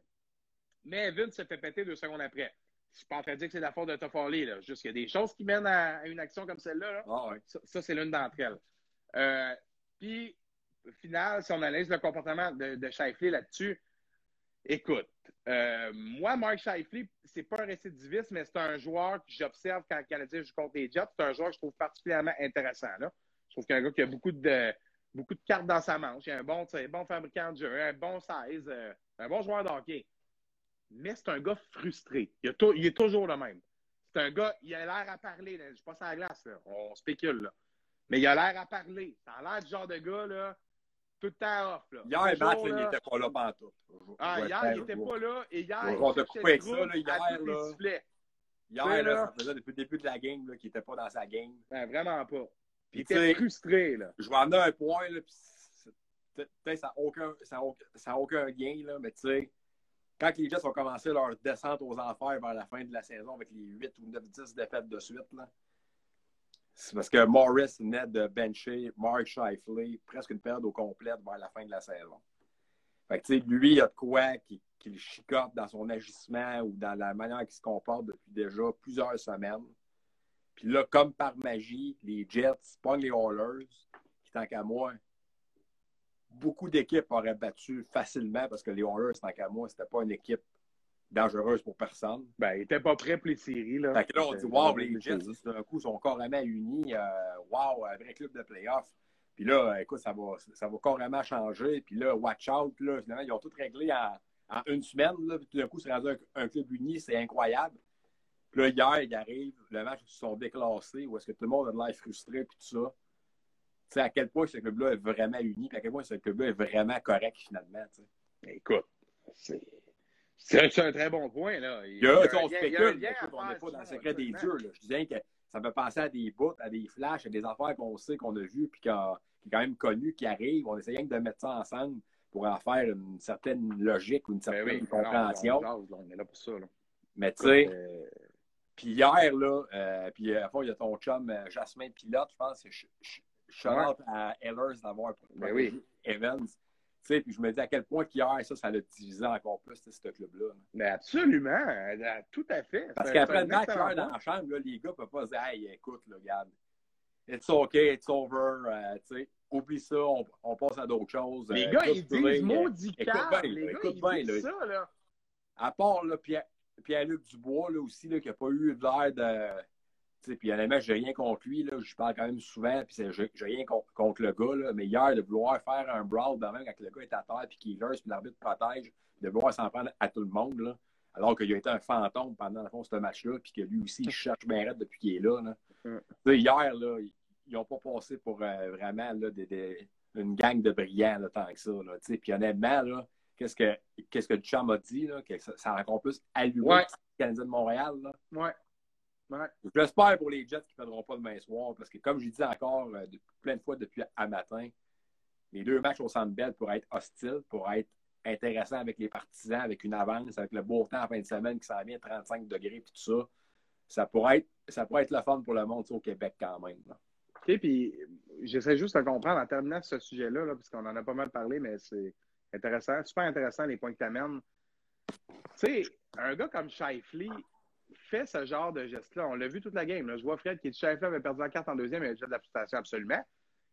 Mais Evans se fait péter deux secondes après. Je suis pas en train de dire que c'est la faute de Toffoli, là. Juste qu'il y a des choses qui mènent à, une action comme celle-là. là. Ah, ouais. Ça, ça, c'est l'une d'entre elles. Euh, puis, au final, si on analyse le comportement de, de Shifley là-dessus, écoute, euh, moi, Mark Shifley, c'est pas un récidiviste, mais c'est un joueur que j'observe quand le Canadien joue contre les Jets. C'est un joueur que je trouve particulièrement intéressant. Je trouve qu'il y a un gars qui a beaucoup de, beaucoup de cartes dans sa manche. Il a un bon, sais, bon fabricant de jeu, un bon size, euh, un bon joueur de. Mais c'est un gars frustré. Il, est toujours le même. C'est un gars, il a l'air à parler. Je suis pas sur la glace, là. on spécule. Là. Mais il a l'air à parler. Ça a l'air du genre de gars, là, tout le temps off. Là. Hier, Matt, là, il n'était pas là pantoute. Ah, hier, faire- il n'était pas là. Et hier, on t'a coupé avec ça, là, hier, là. Hier, là, là. ça faisait depuis le début de la game qu'il n'était pas dans sa game. Ben, vraiment pas. Puis, Il était frustré, là. je vais en un point, là, puis c'est- peut-être ça n'a aucun, ça a aucun, ça a aucun gain, là, mais tu sais, quand les Jets ont commencé leur descente aux enfers vers la fin de la saison avec les 8 ou 9, 10 défaites de suite, là, c'est parce que Morris venait de bencher Mark Shifley presque une période au complète vers la fin de la saison. Fait que, lui, il a de quoi qui, qui le chicote dans son agissement ou dans la manière qu'il se comporte depuis déjà plusieurs semaines. Puis là, comme par magie, les Jets pognent les Oilers, qui, tant qu'à moi, beaucoup d'équipes auraient battu facilement parce que les Oilers, tant qu'à moi, c'était pas une équipe dangereuse pour personne. Ben, il était pas prêt pour les séries, là. Fait que là, on dit, Euh, wow, les Jets, d'un coup, sont carrément unis. Euh, wow, un vrai club de playoffs. Puis là, écoute, ça va, ça va carrément changer. Puis là, watch out, là, finalement, ils ont tout réglé en, en une semaine. Là, puis tout d'un coup, c'est rendu un, un club uni, c'est incroyable. Puis là, hier, ils arrivent, le match, ils se sont déclassés, où est-ce que tout le monde a de l'air frustré, puis tout ça. Tu sais, à quel point ce club-là est vraiment uni, puis à quel point ce club-là est vraiment correct, finalement, tu sais. Écoute, c'est. C'est un très bon point, là. Il y a, on lien- il y a un spécule, à on n'est pas dans le secret des dieux. là. Je disais que ça me fait penser à des bouts, à des flashs, à des affaires qu'on sait, qu'on a vues, puis qui est quand même connu, qui arrivent. On essaie que de mettre ça ensemble pour en faire une certaine logique ou une Ben certaine oui, compréhension. non, on, on est là pour ça, là. Mais tu sais, Euh, puis hier, là, euh, puis à la fois, il y a ton chum euh, Jasmin Pilote, je pense, c'est ch- ch- shout out à Ehlers d'avoir Ben oui. Evans. Puis je me dis à quel point qu'hier, ça, ça l'a divisé encore plus, ce club-là. là. Mais absolument, euh, tout à fait. Parce qu'après le match, hier, dans la chambre, là, les gars ne peuvent pas dire Hey, écoute, là, regarde, it's okay, it's over, euh, tu sais, oublie ça, on, on passe à d'autres choses. Les Euh, gars, ils disent euh, maudit écoute bien, Les là, gars, écoute ils bien, disent là. ça, là. À part Pierre- Pierre-Luc Dubois là, aussi, qui n'a pas eu l'air de. Puis honnêtement, j'ai rien contre lui. Là, je parle quand même souvent, puis j'ai rien con- contre le gars. Là, mais hier, de vouloir faire un brawl même quand le gars est à terre, puis qu'il lance, puis l'arbitre protège, de vouloir s'en prendre à tout le monde, là, alors qu'il a été un fantôme pendant le fond, ce match-là, puis que lui aussi, il cherche bien raide depuis qu'il est là. Mm. Hier, là, ils n'ont pas passé pour euh, vraiment là, des- des- une gang de brillants là, tant que ça. Là, puis honnêtement, là, qu'est-ce que qu'est-ce que Duchamp a dit, là, que ça, ça a encore plus allumé Ouais. le Canadien de Montréal. Là? Ouais. Ouais. J'espère pour les Jets qu'ils ne perdront pas demain soir, parce que comme j'ai dit encore euh, plein de fois depuis à matin, les deux matchs au Centre Bell pour être hostiles, pour être intéressants avec les partisans, avec une avance, avec le beau temps en fin de semaine qui s'en vient, 35 degrés et tout ça, ça pourrait être, ça pourrait être le fun pour le monde au Québec quand même. là. Puis j'essaie juste de comprendre en terminant ce sujet-là, là, parce qu'on en a pas mal parlé, mais c'est intéressant, super intéressant les points que tu amènes. Tu sais, un gars comme Shifley fait ce genre de geste-là. On l'a vu toute la game. Là. Je vois Fred qui est Shifley avait perdu la carte en deuxième, il avait déjà de la frustration absolument.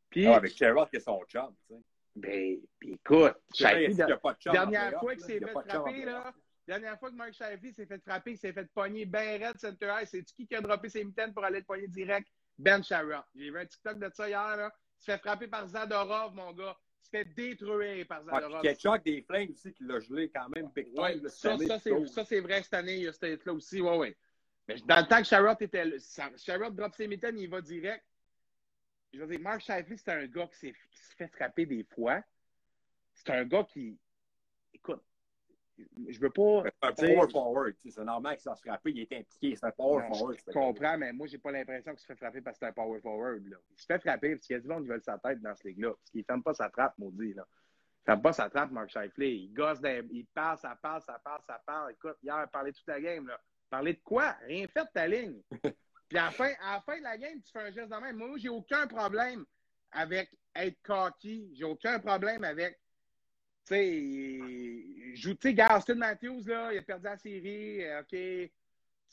Puis, Ah, avec Sherrod qui est son chum, tu sais. ben, puis écoute, Shifley, a de dernière fois là. qu'il Il s'est a fait frapper, là, dernière fois que Mark Shifley s'est fait frapper, il s'est fait pogner ben raide center ice. C'est qui qui a droppé ses mitaines pour aller le pogner direct? Ben Sharrod. J'ai vu un TikTok de ça hier, là. Il se fait frapper par Zadorov, mon gars. Il se fait détruire par Zadorov. puis Ketchuk des Flames aussi qui l'a gelé quand même big time. Ouais, cette ça, ça, c'est, tout. ça, c'est vrai cette année, il y a cette là aussi. Ouais, ouais. Mais dans le temps que Sharrod était là, Sharrod drop ses mitaines, il va direct. Je veux dire, Mark Shifley, c'est un gars qui se fait frapper des fois. C'est un gars qui. Écoute, je veux pas. C'est un power forward. C'est normal qu'il s'en se frapper. Il était impliqué. C'est un power non, forward. je comprends, mais moi, j'ai pas l'impression qu'il se fait frapper parce que c'est un power forward. Là. Il se fait frapper parce qu'il y a du monde qui veut sa tête dans ce ligue-là. Parce qu'il ferme pas sa trappe, maudit. Là. Il ferme pas sa trappe, Mark Shifley. Il gosse, des- il passe, ça passe, ça passe, ça passe. Écoute, hier, il parlait toute la game. Là. Parler de quoi? Rien fait de ta ligne. Puis à la, fin, à la fin de la game, tu fais un geste de même. Moi, j'ai aucun problème avec être cocky. J'ai aucun problème avec. Tu sais, joue, tu sais, Austin Matthews, là, il a perdu la série. euh, OK.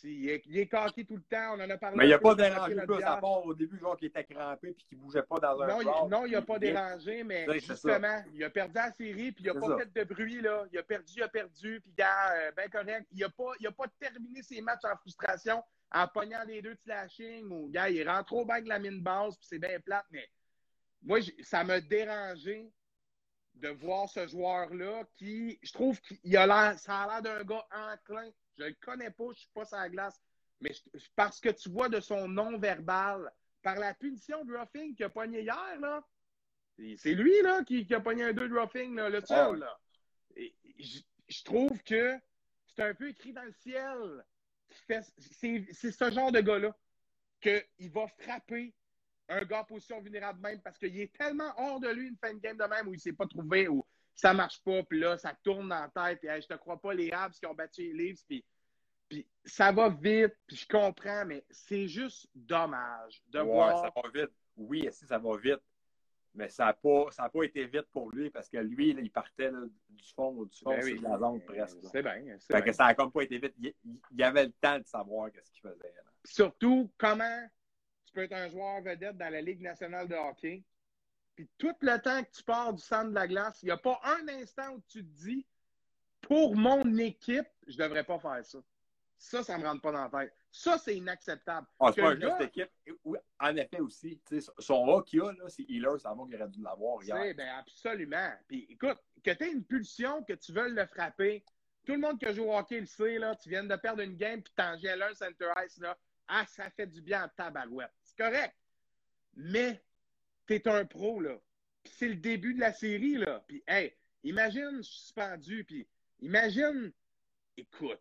Il est, il est cocky tout le temps. On en a parlé. Mais il n'y un a peu pas dérangé plus à part au début, genre qui était crampé puis qui ne bougeait pas dans un Non, il, non, il n'a pas dérangé, mais justement, il a perdu la série, puis il n'a pas ça. fait de bruit, là. Il a perdu, il a perdu, puis gars, euh, ben correct. Il n'a pas, il a pas terminé ses matchs en frustration en pognant les deux de slashing, ou gars, il rentre trop bien avec la mine basse, puis c'est bien plate, mais moi, ça m'a dérangé de voir ce joueur-là qui, je trouve qu'il a l'air, ça a l'air d'un gars enclin. Je le connais pas, je suis pas sur la glace, mais je- parce que tu vois de son non-verbal, par la punition de roughing qu'il a pogné hier, là, c'est lui, là, qui, qui a pogné un 2 de roughing, là, le seul, Ah là. Et je, je trouve que c'est un peu écrit dans le ciel. c'est ce genre de gars-là qu'il va frapper un gars en position vulnérable même parce qu'il est tellement hors de lui une fin de game de même où il s'est pas trouvé, où ça marche pas, puis là, ça tourne dans la tête, puis hey, je te crois pas, les Habs qui ont battu les Leafs, puis, puis ça va vite, puis je comprends, mais c'est juste dommage de Ouais, voir. ça va vite. Oui, si ça va vite. Mais ça n'a pas, ça a pas été vite pour lui parce que lui, là, il partait là, du fond, du fond Ben oui. la zone presque. C'est bien, c'est Fait bien. que ça n'a comme pas été vite. Il, il- avait le temps de savoir qu'est-ce qu'il faisait. là. Surtout, comment tu peux être un joueur vedette dans la Ligue nationale de hockey, puis tout le temps que tu pars du centre de la glace, il n'y a pas un instant où tu te dis, pour mon équipe, je ne devrais pas faire ça. Ça, ça ne me rentre pas dans la tête. Ça, c'est inacceptable. Ah, c'est pas un gars- équipe. Oui, En effet aussi, son A qu'il a, là, c'est Healer, ça va qu'il aurait dû l'avoir hier. ben absolument. Puis écoute, que tu aies une pulsion, que tu veuilles le frapper, tout le monde qui joue au hockey le sait, là, tu viens de perdre une game, puis t'en gèles un center ice, là, ah, ça fait du bien en tabarouette. C'est correct. Mais t'es un pro, là. Puis c'est le début de la série, là. Puis, hey, imagine, je suis suspendu, puis imagine, écoute,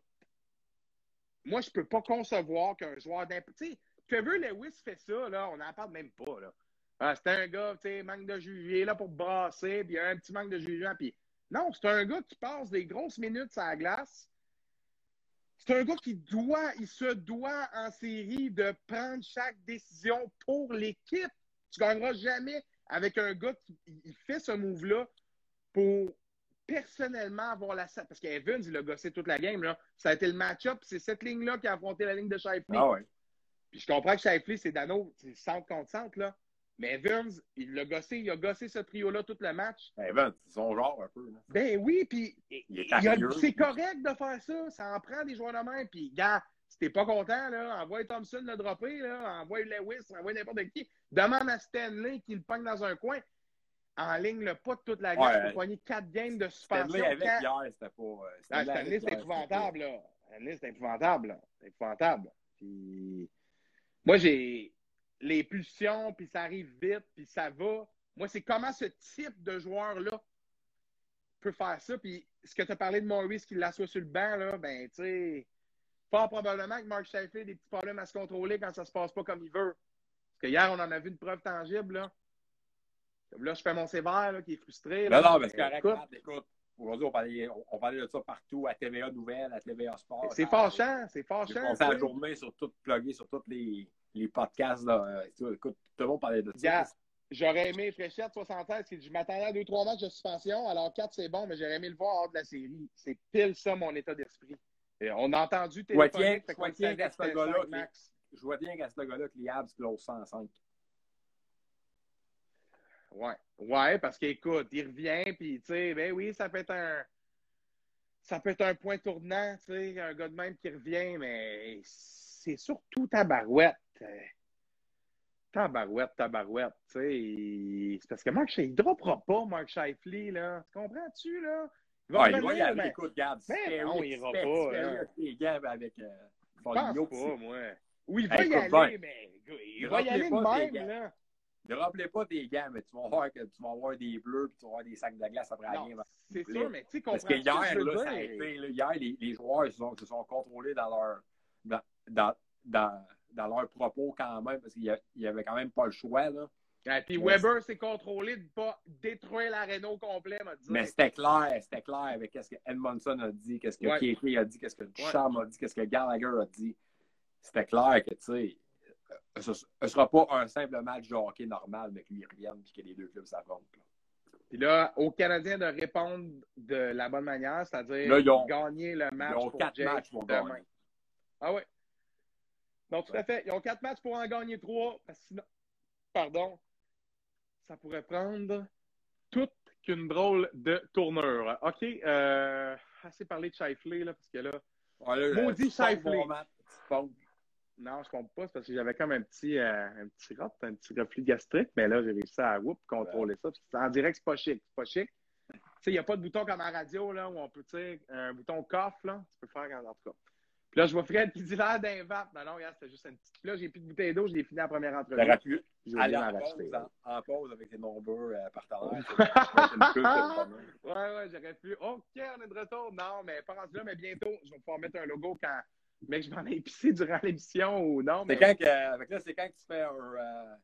moi, je peux pas concevoir qu'un joueur d'imp... Tu sais, Trevor Lewis fait ça, là, on n'en parle même pas, là. Ah, c'est un gars, tu sais, manque de est là pour brasser, puis un petit manque de jugement, puis non, c'est un gars qui passe des grosses minutes sur la glace. C'est un gars qui doit, il se doit en série de prendre chaque décision pour l'équipe. Tu gagneras jamais avec un gars qui il fait ce move-là pour personnellement avoir la parce qu'Evans, il a gossé toute la game. Là. Ça a été le match-up, c'est cette ligne-là qui a affronté la ligne de Shifley. Ah ouais. Puis je comprends que Shifley, c'est Dano, c'est centre contre centre, là. Mais Evans, il l'a gossé, il a gossé ce trio-là tout le match. Evan, c'est son genre un peu. Là. Ben oui, puis c'est correct de faire ça. Ça en prend des joueurs de même. Puis, gars, si t'es pas content, là, envoie Thompson le dropper, là, envoie Lewis, envoie n'importe qui. Demande à Stanley qu'il le pogne dans un coin. En ligne, le pas de toute la Ouais. pour pogner quatre games de suspension. Stanley avec quand- hier, c'était pas. euh, ah, Stanley épouvantable, là. Stanley, c'est épouvantable, là. C'est épouvantable. Puis... Moi, j'ai les pulsions, puis ça arrive vite, puis ça va. Moi, c'est comment ce type de joueur-là peut faire ça. Puis ce que tu as parlé de Maurice qui l'assoit sur le banc, là, ben, tu sais, pas probablement que Mark Sheffield a des petits problèmes à se contrôler quand ça se passe pas comme il veut. Parce que hier, on en a vu une preuve tangible, là. Là, je fais mon sévère, là, qui est frustré. Non, Là. non, mais c'est correct. Écoute, écoute, aujourd'hui, on parlait, on, parlait de ça partout, à TVA Nouvelles, à TVA Sport. C'est fâchant, c'est fâchant. On la journée sur tout, plugué sur tous les, les podcasts. Là. Écoute, tout le monde parlait de ça. J'aurais aimé Fréchette 76. Je m'attendais à 2-3 matchs de suspension. Alors 4, c'est bon, mais j'aurais aimé le voir hors de la série. C'est pile ça mon état d'esprit. On a entendu tes Je vois bien qu'à ce gars-là, je vois bien qu'à ce gars-là que les Habs close 105. Ouais. Ouais, parce qu'écoute, il revient, puis tu sais, ben oui, ça peut être un. Ça peut être un point tournant, tu sais, un gars de même qui revient, mais c'est surtout ta barouette. Tabarouette, tabarouette, tu sais. C'est parce que Mark Shifley, il ne droppera pas, Mark Shifley, là. Tu comprends-tu, là? Il va, il va y aller, mais... écoute, regarde. Mais non, il ira pas. Gars avec euh, pas, moi. Oui, il va y aller, mais il va y aller de même, là. Ne rappelez pas tes gars, mais tu vas voir que tu vas avoir des bleus puis tu vas avoir des sacs de glace après la game. C'est sûr, mais tu sais, Parce que hier, là, ça a été, là, hier les, les, joueurs se sont, se sont contrôlés dans leur, dans, dans, dans, dans leurs propos quand même, parce qu'il n'y avait quand même pas le choix. Là. Et puis Weber s'est contrôlé de ne pas détruire l'aréna au complet, m'a dit. Mais c'était clair, c'était clair avec ce que Edmondson a dit, qu'est-ce que ouais. a dit, qu'est-ce que Charm a dit, qu'est-ce que Gallagher a dit. C'était clair que, tu sais, ce ne sera pas un simple match de hockey normal, mais qu'ils reviennent et que les deux clubs s'affrontent. Puis là, aux Canadiens de répondre de la bonne manière, c'est-à-dire gagner le match. Ils ont quatre matchs pour demain. Gagner. Ah oui. Donc, tout à fait. Ils ont quatre matchs pour en gagner trois. sinon, pardon, ça pourrait prendre toute qu'une drôle de tournure. OK. Euh, assez parlé de Shifley, là, parce que là. maudit Shifley. Non, je ne comprends pas, c'est parce que j'avais comme un petit, euh, un petit rot, un petit reflux gastrique, mais là, j'ai réussi à whoop, contrôler ça. en direct, c'est pas chic. C'est pas chic. Tu sais, il n'y a pas de bouton comme à la radio, là, où on peut, tu sais, un bouton coffre, là, tu peux faire en tout cas. Puis là, je vois Fred qui dit l'air d'un vape. Non, non, regarde, c'était juste une petite. Là, j'ai plus de bouteille d'eau, je l'ai fini en première entrevue. J'aurais pu aller en pause, en, en, pause avec tes nombreux euh, partenaires. ouais, ouais, j'aurais pu. OK, on est de retour. Non, mais pas rendu là, mais bientôt, je vais pouvoir mettre un logo quand. Mais je m'en ai épicé durant l'émission ou non. C'est quand, que, avec là, c'est quand tu fais un, euh,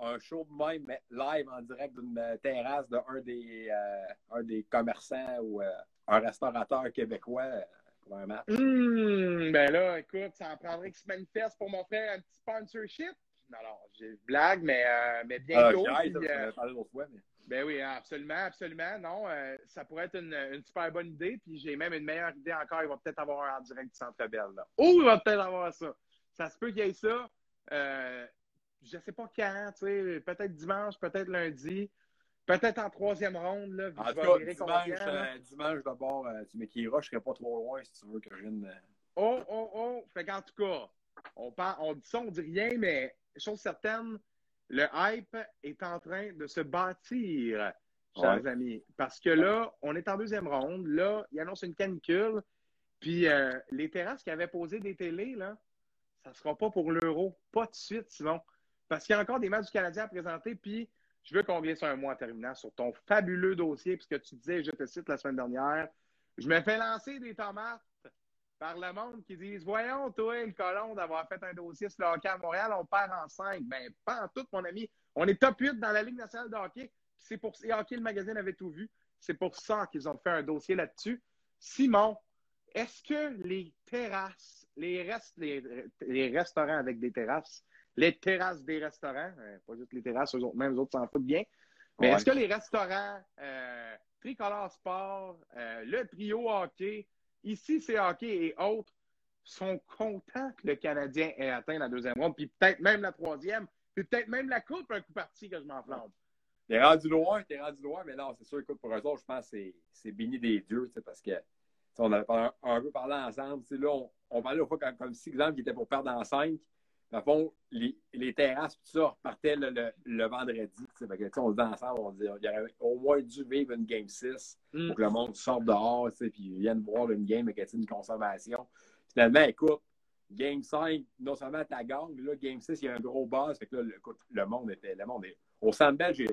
un show même live en direct d'une euh, terrasse d'un des, euh, un des commerçants ou un restaurateur québécois pour un match? Mmh, ben là, écoute, ça en prendrait qu'il se manifeste pour m'offrir un petit sponsorship. Non, non, j'ai blague, mais, euh, mais bientôt. Ah, puis, euh, fois, mais... Ben oui, absolument, absolument. Non, euh, ça pourrait être une, une, super bonne idée. Puis j'ai même une meilleure idée encore. Il va peut-être avoir un en direct du Centre Belle. Là. Oh, il va peut-être avoir ça. Ça se peut qu'il y ait ça. Euh, je ne sais pas quand, tu sais, peut-être dimanche, peut-être lundi. Peut-être en troisième ronde. Là, en tout cas, dimanche, euh, dimanche d'abord, euh, tu m'écriras, je ne serai pas trop loin si tu veux que je vienne. Euh. Oh, oh, oh. Fait qu'en tout cas, on, parle, on dit ça, on dit rien, mais chose certaine, le hype est en train de se bâtir, chers amis. Parce que là, on est en deuxième ronde. Là, il annonce une canicule. Puis les terrasses qui avaient posé des télés, là, ça ne sera pas pour l'euro. Pas de suite, sinon. Parce qu'il y a encore des matchs du Canadien à présenter. Puis je veux qu'on vienne sur un mois en terminant sur ton fabuleux dossier, puisque tu disais, je te cite la semaine dernière, je me fais lancer des tomates par le monde qui disent Voyons, toi, le colon, d'avoir fait un dossier sur le hockey à Montréal, on perd en 5. Ben, pas en tout, mon ami. On est top 8 dans la Ligue nationale de hockey. C'est pour et Hockey, le magazine avait tout vu. C'est pour ça qu'ils ont fait un dossier là-dessus. Simon, est-ce que les terrasses, les, rest, les restaurants avec des terrasses, les terrasses des restaurants, euh, pas juste les terrasses, eux autres, même eux autres s'en foutent bien. Mais est-ce que les restaurants, euh, Tricolore Sport, euh, le trio hockey, ici c'est hockey et autres, sont contents que le Canadien ait atteint la deuxième ronde, puis peut-être même la troisième, puis peut-être même la coupe, un coup parti que je m'enflamme. T'es rendu loin, t'es rendu loin, mais non, c'est sûr, écoute, pour eux autres, je pense que c'est béni des dieux, parce que on avait un, peu parlé ensemble. Là, on, on parlait au fois comme, comme si, exemple, qui était pour perdre en cinq. Dans le fond, les, les terrasses, tout ça, repartaient le, le, le vendredi. que, on se dit ensemble, on dit il y aurait au moins dû vivre une Game 6 mm. pour que le monde sorte dehors, puis vienne voir une game avec une consommation. Finalement, écoute, Game 5, non seulement ta gang, là, Game 6, il y a un gros buzz. Fait que là, le, écoute, le monde était. Le monde est... Au Sandbell, j'ai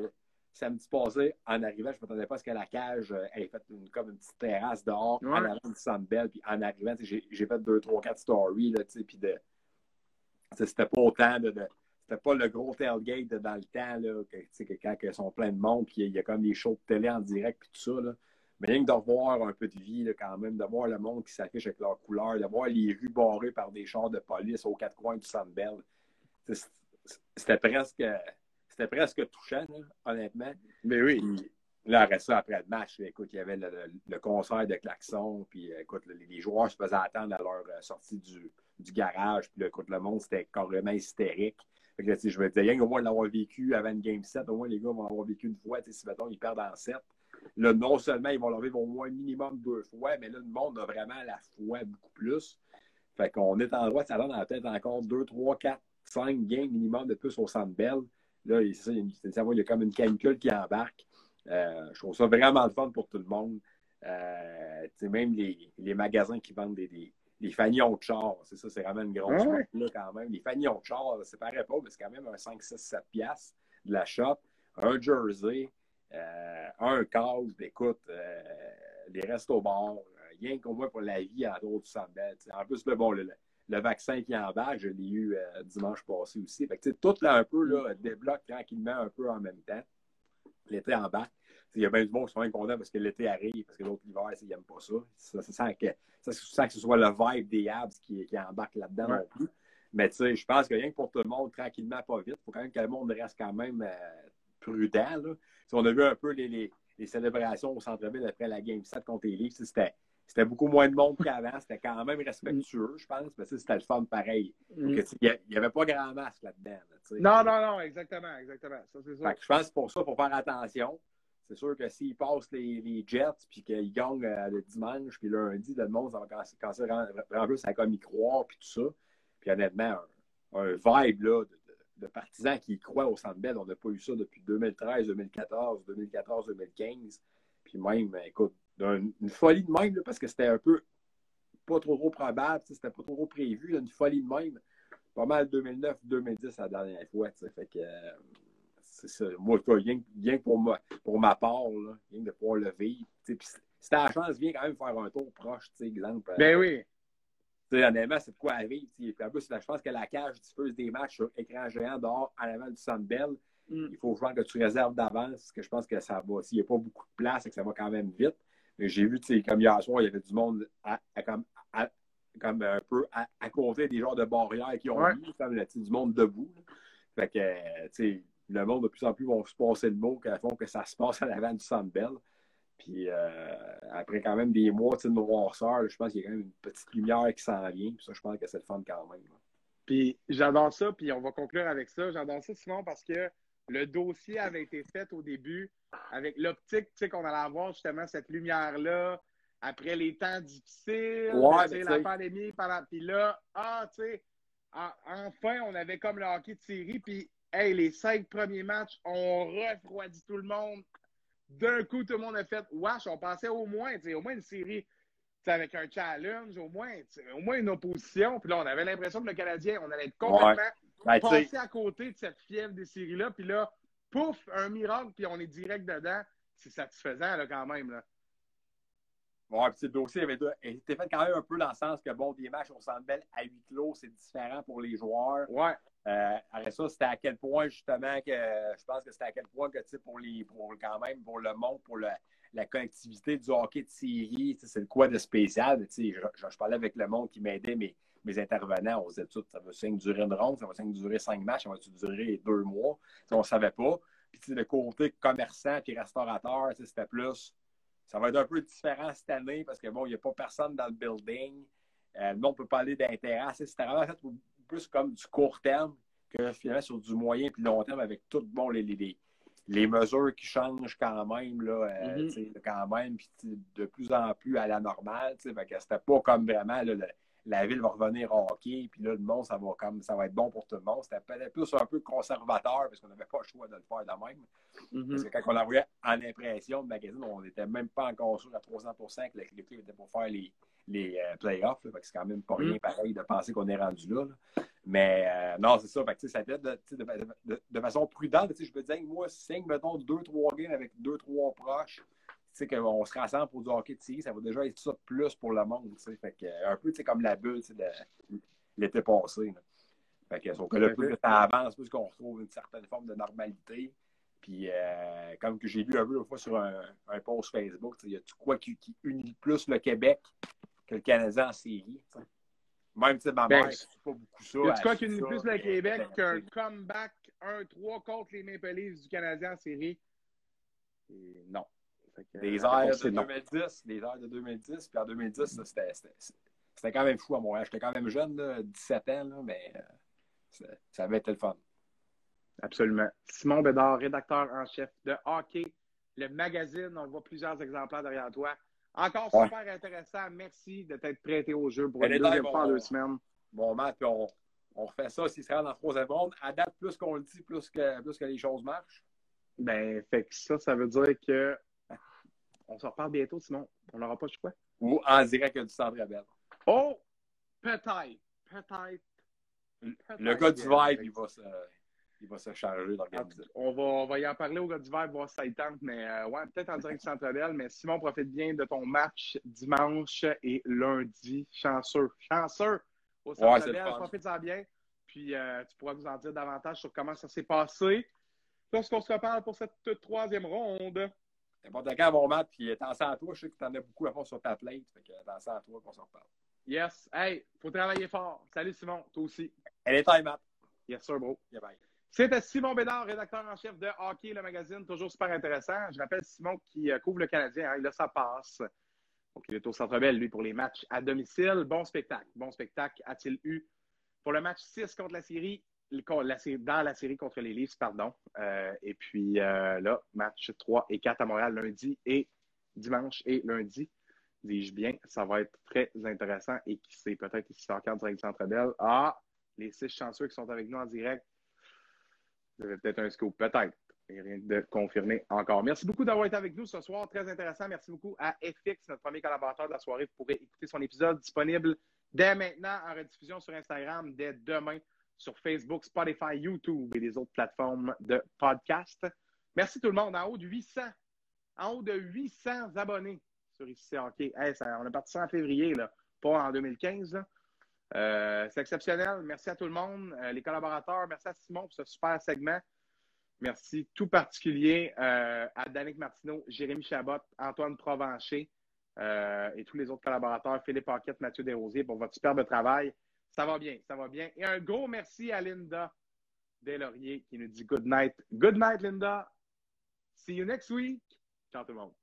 samedi passé, en arrivant, je ne m'attendais pas à ce que la cage euh, ait fait une, comme une petite terrasse dehors en avant du Sandbell. Puis en arrivant, j'ai fait deux, trois, quatre stories, là, puis de c'était pas autant de. c'était pas le gros tailgate dans le temps, là, que, que quand ils sont pleins de monde, puis il y a comme des shows de télé en direct, puis tout ça. Là. Mais rien que de voir un peu de vie, là, quand même, de voir le monde qui s'affiche avec leurs couleurs, de voir les rues barrées par des chars de police aux quatre coins du Sandbell. C'était presque, c'était presque touchant, là, honnêtement. Mais oui. Puis, là, après ça, après le match, écoute, il y avait le, le- le concert de klaxon, puis euh, écoute, les, les joueurs se faisaient attendre à leur euh, sortie du, du garage, puis là, écoute, le monde, c'était carrément hystérique. Fait que, je me disais, rien qu'au moins l'avoir vécu avant une game 7, au moins les gars vont l'avoir vécu une fois, si mettons, ils perdent en 7. Là, non seulement ils vont leur vivre au moins minimum deux fois, mais là, le monde a vraiment la foi beaucoup plus. Fait qu'on est en droit de s'attendre à peut-être encore 2, 3, 4, 5 games minimum de plus au Centre Bell. Là, c'est ça, il y a comme une canicule qui embarque. Euh, je trouve ça vraiment le fun pour tout le monde. Euh, même les, les magasins qui vendent des, des fanions de char, c'est ça, c'est vraiment une grosse ouais? là, quand même. Les fanions de char, ça paraît pas, mais c'est quand même un 5, 6, 7 piastres de la shop. Un jersey, euh, un casque, écoute, euh, les restos bars, euh, rien qu'au moins pour la vie en dehors du sais. En plus, le, bon, le, le- vaccin qui embarque, je l'ai eu euh, dimanche passé aussi. Fait que, tout là, un peu là, débloque tranquillement un peu en même temps. L'été embarque. Il y a bien du monde qui sont incontents parce que l'été arrive, parce que l'autre sais, ils n'aiment pas ça. Ça, ça sent que, ça, ça sent que ce soit le vibe des abs qui, qui embarque là-dedans Ouais. non plus. Mais tu sais, je pense que rien que pour tout le monde, tranquillement, pas vite, il faut quand même que le monde reste quand même euh, prudent. Là. Si on a vu un peu les, les, les célébrations au centre-ville après la Game 7 contre les Leafs, c'était, c'était beaucoup moins de monde qu'avant. C'était quand même respectueux, je pense, mais c'était le fun pareil. Mm. Il n'y avait pas grand masque là-dedans. là. Non, non, non, exactement, exactement. Ça, c'est ça. Je pense que pour ça, il faut faire attention. C'est sûr que s'ils passent les, Jets puis qu'ils gagnent euh, le dimanche puis lundi, le monde ça va commencer à plus à comme y croire puis tout ça. Puis honnêtement, un, un vibe là, de, partisans qui y croient au Centre Bell, on n'a pas eu ça depuis 2013, 2014, 2014, 2015. Puis même, ben, écoute, une folie de même, parce que c'était un peu pas trop, trop probable, c'était pas trop, trop prévu, une folie de même. Pas mal 2009-2010 la dernière fois. Fait que euh, ça. Moi, rien, que- rien que pour ma, pour ma part, là, rien que de pouvoir le vivre. Puis si t'as la chance, viens quand même faire un tour proche, tu sais, exemple. Ben oui. Tu sais, honnêtement, c'est de quoi à vivre. Puis en plus, je pense que la cage diffuse des matchs sur écran géant dehors en avant du Centre Bell. Mm. Il faut voir que tu réserves d'avance, parce que je pense que ça va. S'il n'y a pas beaucoup de place, c'est que ça va quand même vite. Mais j'ai vu, tu sais, comme hier soir, il y avait du monde à- à- comme, à- comme un peu à, côté des genres de barrières qui ont Ouais. mis, comme du monde debout. là. Fait que, euh, tu sais, le monde de plus en plus vont se passer le mot qu'à fond que ça se passe à l'avant du Centre Bell. Puis euh, après quand même des mois de noirceur, je pense qu'il y a quand même une petite lumière qui s'en vient. Puis ça, je pense que c'est le fun quand même. là. Puis j'adore ça, puis on va conclure avec ça. J'adore ça, Simon, parce que le dossier avait été fait au début avec l'optique, tu sais, qu'on allait avoir justement cette lumière-là après les temps difficiles, Ouais, tu sais, la pandémie, pendant... puis là, ah, tu sais, en- enfin, on avait comme le hockey de série, puis hey, les cinq premiers matchs ont refroidi tout le monde. D'un coup, tout le monde a fait Wesh, on pensait au moins, tu sais, au moins une série avec un challenge, au moins, au moins une opposition. Puis là, on avait l'impression que le Canadien, on allait être complètement Ben, tu sais, passer à côté de cette fièvre des séries-là. Puis là, pouf, un miracle, puis on est direct dedans. C'est satisfaisant, là, quand même. Là. Ouais, puis le dossier avait été fait quand même un peu dans le sens que, bon, des matchs au Centre Bell à huis clos, c'est différent pour les joueurs. Ouais. Euh, après ça, c'était à quel point, justement, que je pense que c'était à quel point que, tu sais, pour les, pour quand même, pour le monde, pour la collectivité du hockey de sais, c'est quoi de spécial. Je, parlais avec le monde qui m'aidait, mes, intervenants, on disait tout, ça va durer une ronde, ça va durer cinq matchs, ça va durer deux mois. On ne savait pas. Puis, le côté commerçant puis restaurateur, c'était plus. Ça va être un peu différent cette année parce que, bon, il n'y a pas personne dans le building. Euh, le monde peut parler d'intérêt. Tu sais, C'était vraiment fait plus comme du court terme que finalement sur du moyen puis long terme avec tout bon, les, les, mesures qui changent quand même, là, euh, Mhm. quand même, puis de plus en plus à la normale. fait que C'était pas comme vraiment là, le- la ville va revenir au hockey, puis là, le monde, ça va comme ça va être bon pour tout le monde. C'était peut-être plus un peu conservateur parce qu'on n'avait pas le choix de le faire de même. Mm-hmm. Parce que quand on la voyait en impression de magazine, on n'était même pas encore sûr à 300% que le l'équipe était pour faire les, les euh, playoffs. c'est quand même pas rien Mm. pareil de penser qu'on est rendu là. là. Mais euh, non, c'est ça. Fait que, ça fait de, de, de- de façon prudente. Je me disais, moi, 5, mettons, 2-3 games avec 2-3 proches, qu'on se rassemble pour du hockey de série, ça va déjà être ça de plus pour le monde. Fait que, euh, un peu comme la bulle de l'été passé. là. Fait que, sauf que là, plus que ça avance, plus qu'on retrouve une certaine forme de normalité. Puis, euh, comme que j'ai lu un peu une fois sur un, un post Facebook, il y a tout quoi qui, qui, unit plus le Québec que le Canada en série. T'sais. Même, sais, ma Ben, mère, c'est pas beaucoup ça. Y a-tu quoi qui suit plus le Québec ben, qu'un comeback 1-3 contre les Maple Leafs du Canadien en série? Et non. Que, Des airs de c'est non. 2010, des airs de 2010, puis en 2010, ça, c'était- quand même fou à Montréal. J'étais quand même jeune, là, 17 ans, là, mais euh, ça, ça avait été le fun. Absolument. Simon Bédard, rédacteur en chef de Hockey, le magazine. On voit plusieurs exemplaires derrière toi. Encore Ouais. super intéressant. Merci de t'être prêté au jeu pour une est deuxième fois en deux semaines. Bon, Matt, puis on, on refait ça s'il se rend dans le troisième monde. À date, plus qu'on le dit, plus que, plus que les choses marchent. Ben, fait que ça, ça veut dire que on se reparle bientôt, sinon on n'aura pas le choix. Ou en direct du centre Bell. Oh! Peut-être. Peut-être. Le gars du Vibe, il va se, il va se charger d'organiser. On va, on va y en parler au gars du Vibe, voir si ça y tente, mais euh, ouais, peut-être en direct du Centre Bell. Mais Simon, profite bien de ton match dimanche et lundi. Chanceux. Chanceux au Ouais, Centre fun. Profite-en bien. Puis euh, tu pourras nous en dire davantage sur comment ça s'est passé lorsqu'on se reparle pour cette troisième ronde. N'importe quand, mon Matt, puis attention à toi, je sais que tu en as beaucoup à faire sur ta plate. Fait que attention à toi qu'on s'en reparle. Yes. Hey, faut travailler fort. Salut Simon, toi aussi. Elle est time, Matt. Yes, sir, bro. Yeah, bye. C'était Simon Bédard, rédacteur en chef de Hockey, le magazine, toujours super intéressant. Je rappelle Simon qui euh, couvre le Canadien, hein, il a sa passe. Donc, il est au Centre Bell, lui, pour les matchs à domicile. Bon spectacle. Bon spectacle a-t-il eu pour le match 6 contre la série- dans la série contre les Leafs, pardon. Euh, et puis euh, là, match 3 et 4 à Montréal lundi et dimanche et lundi. Dis-je bien, ça va être très intéressant et qui sait, peut-être ici encore en direct Centre Bell. Ah, les six chanceux qui sont avec nous en direct. Vous avez peut-être un scoop, peut-être. Et rien de confirmé encore. Merci beaucoup d'avoir été avec nous ce soir. Très intéressant. Merci beaucoup à FX, notre premier collaborateur de la soirée. Vous pourrez écouter son épisode disponible dès maintenant en rediffusion sur Instagram, dès demain sur Facebook, Spotify, YouTube et les autres plateformes de podcast. Merci tout le monde. En haut de 800, en haut de 800 abonnés sur ICC Hockey. On est parti ça en février, là, pas en 2015. là. Euh, c'est exceptionnel. Merci à tout le monde, euh, les collaborateurs. Merci à Simon pour ce super segment. Merci tout particulier euh, à Danick Martineau, Jérémy Chabot, Antoine Provencher et tous les autres collaborateurs, Philippe Paquette, Mathieu Desrosiers, pour votre superbe travail. Ça va bien, ça va bien. Et un gros merci à Linda Deslauriers qui nous dit good night. Good night, Linda. See you next week. Ciao tout le monde.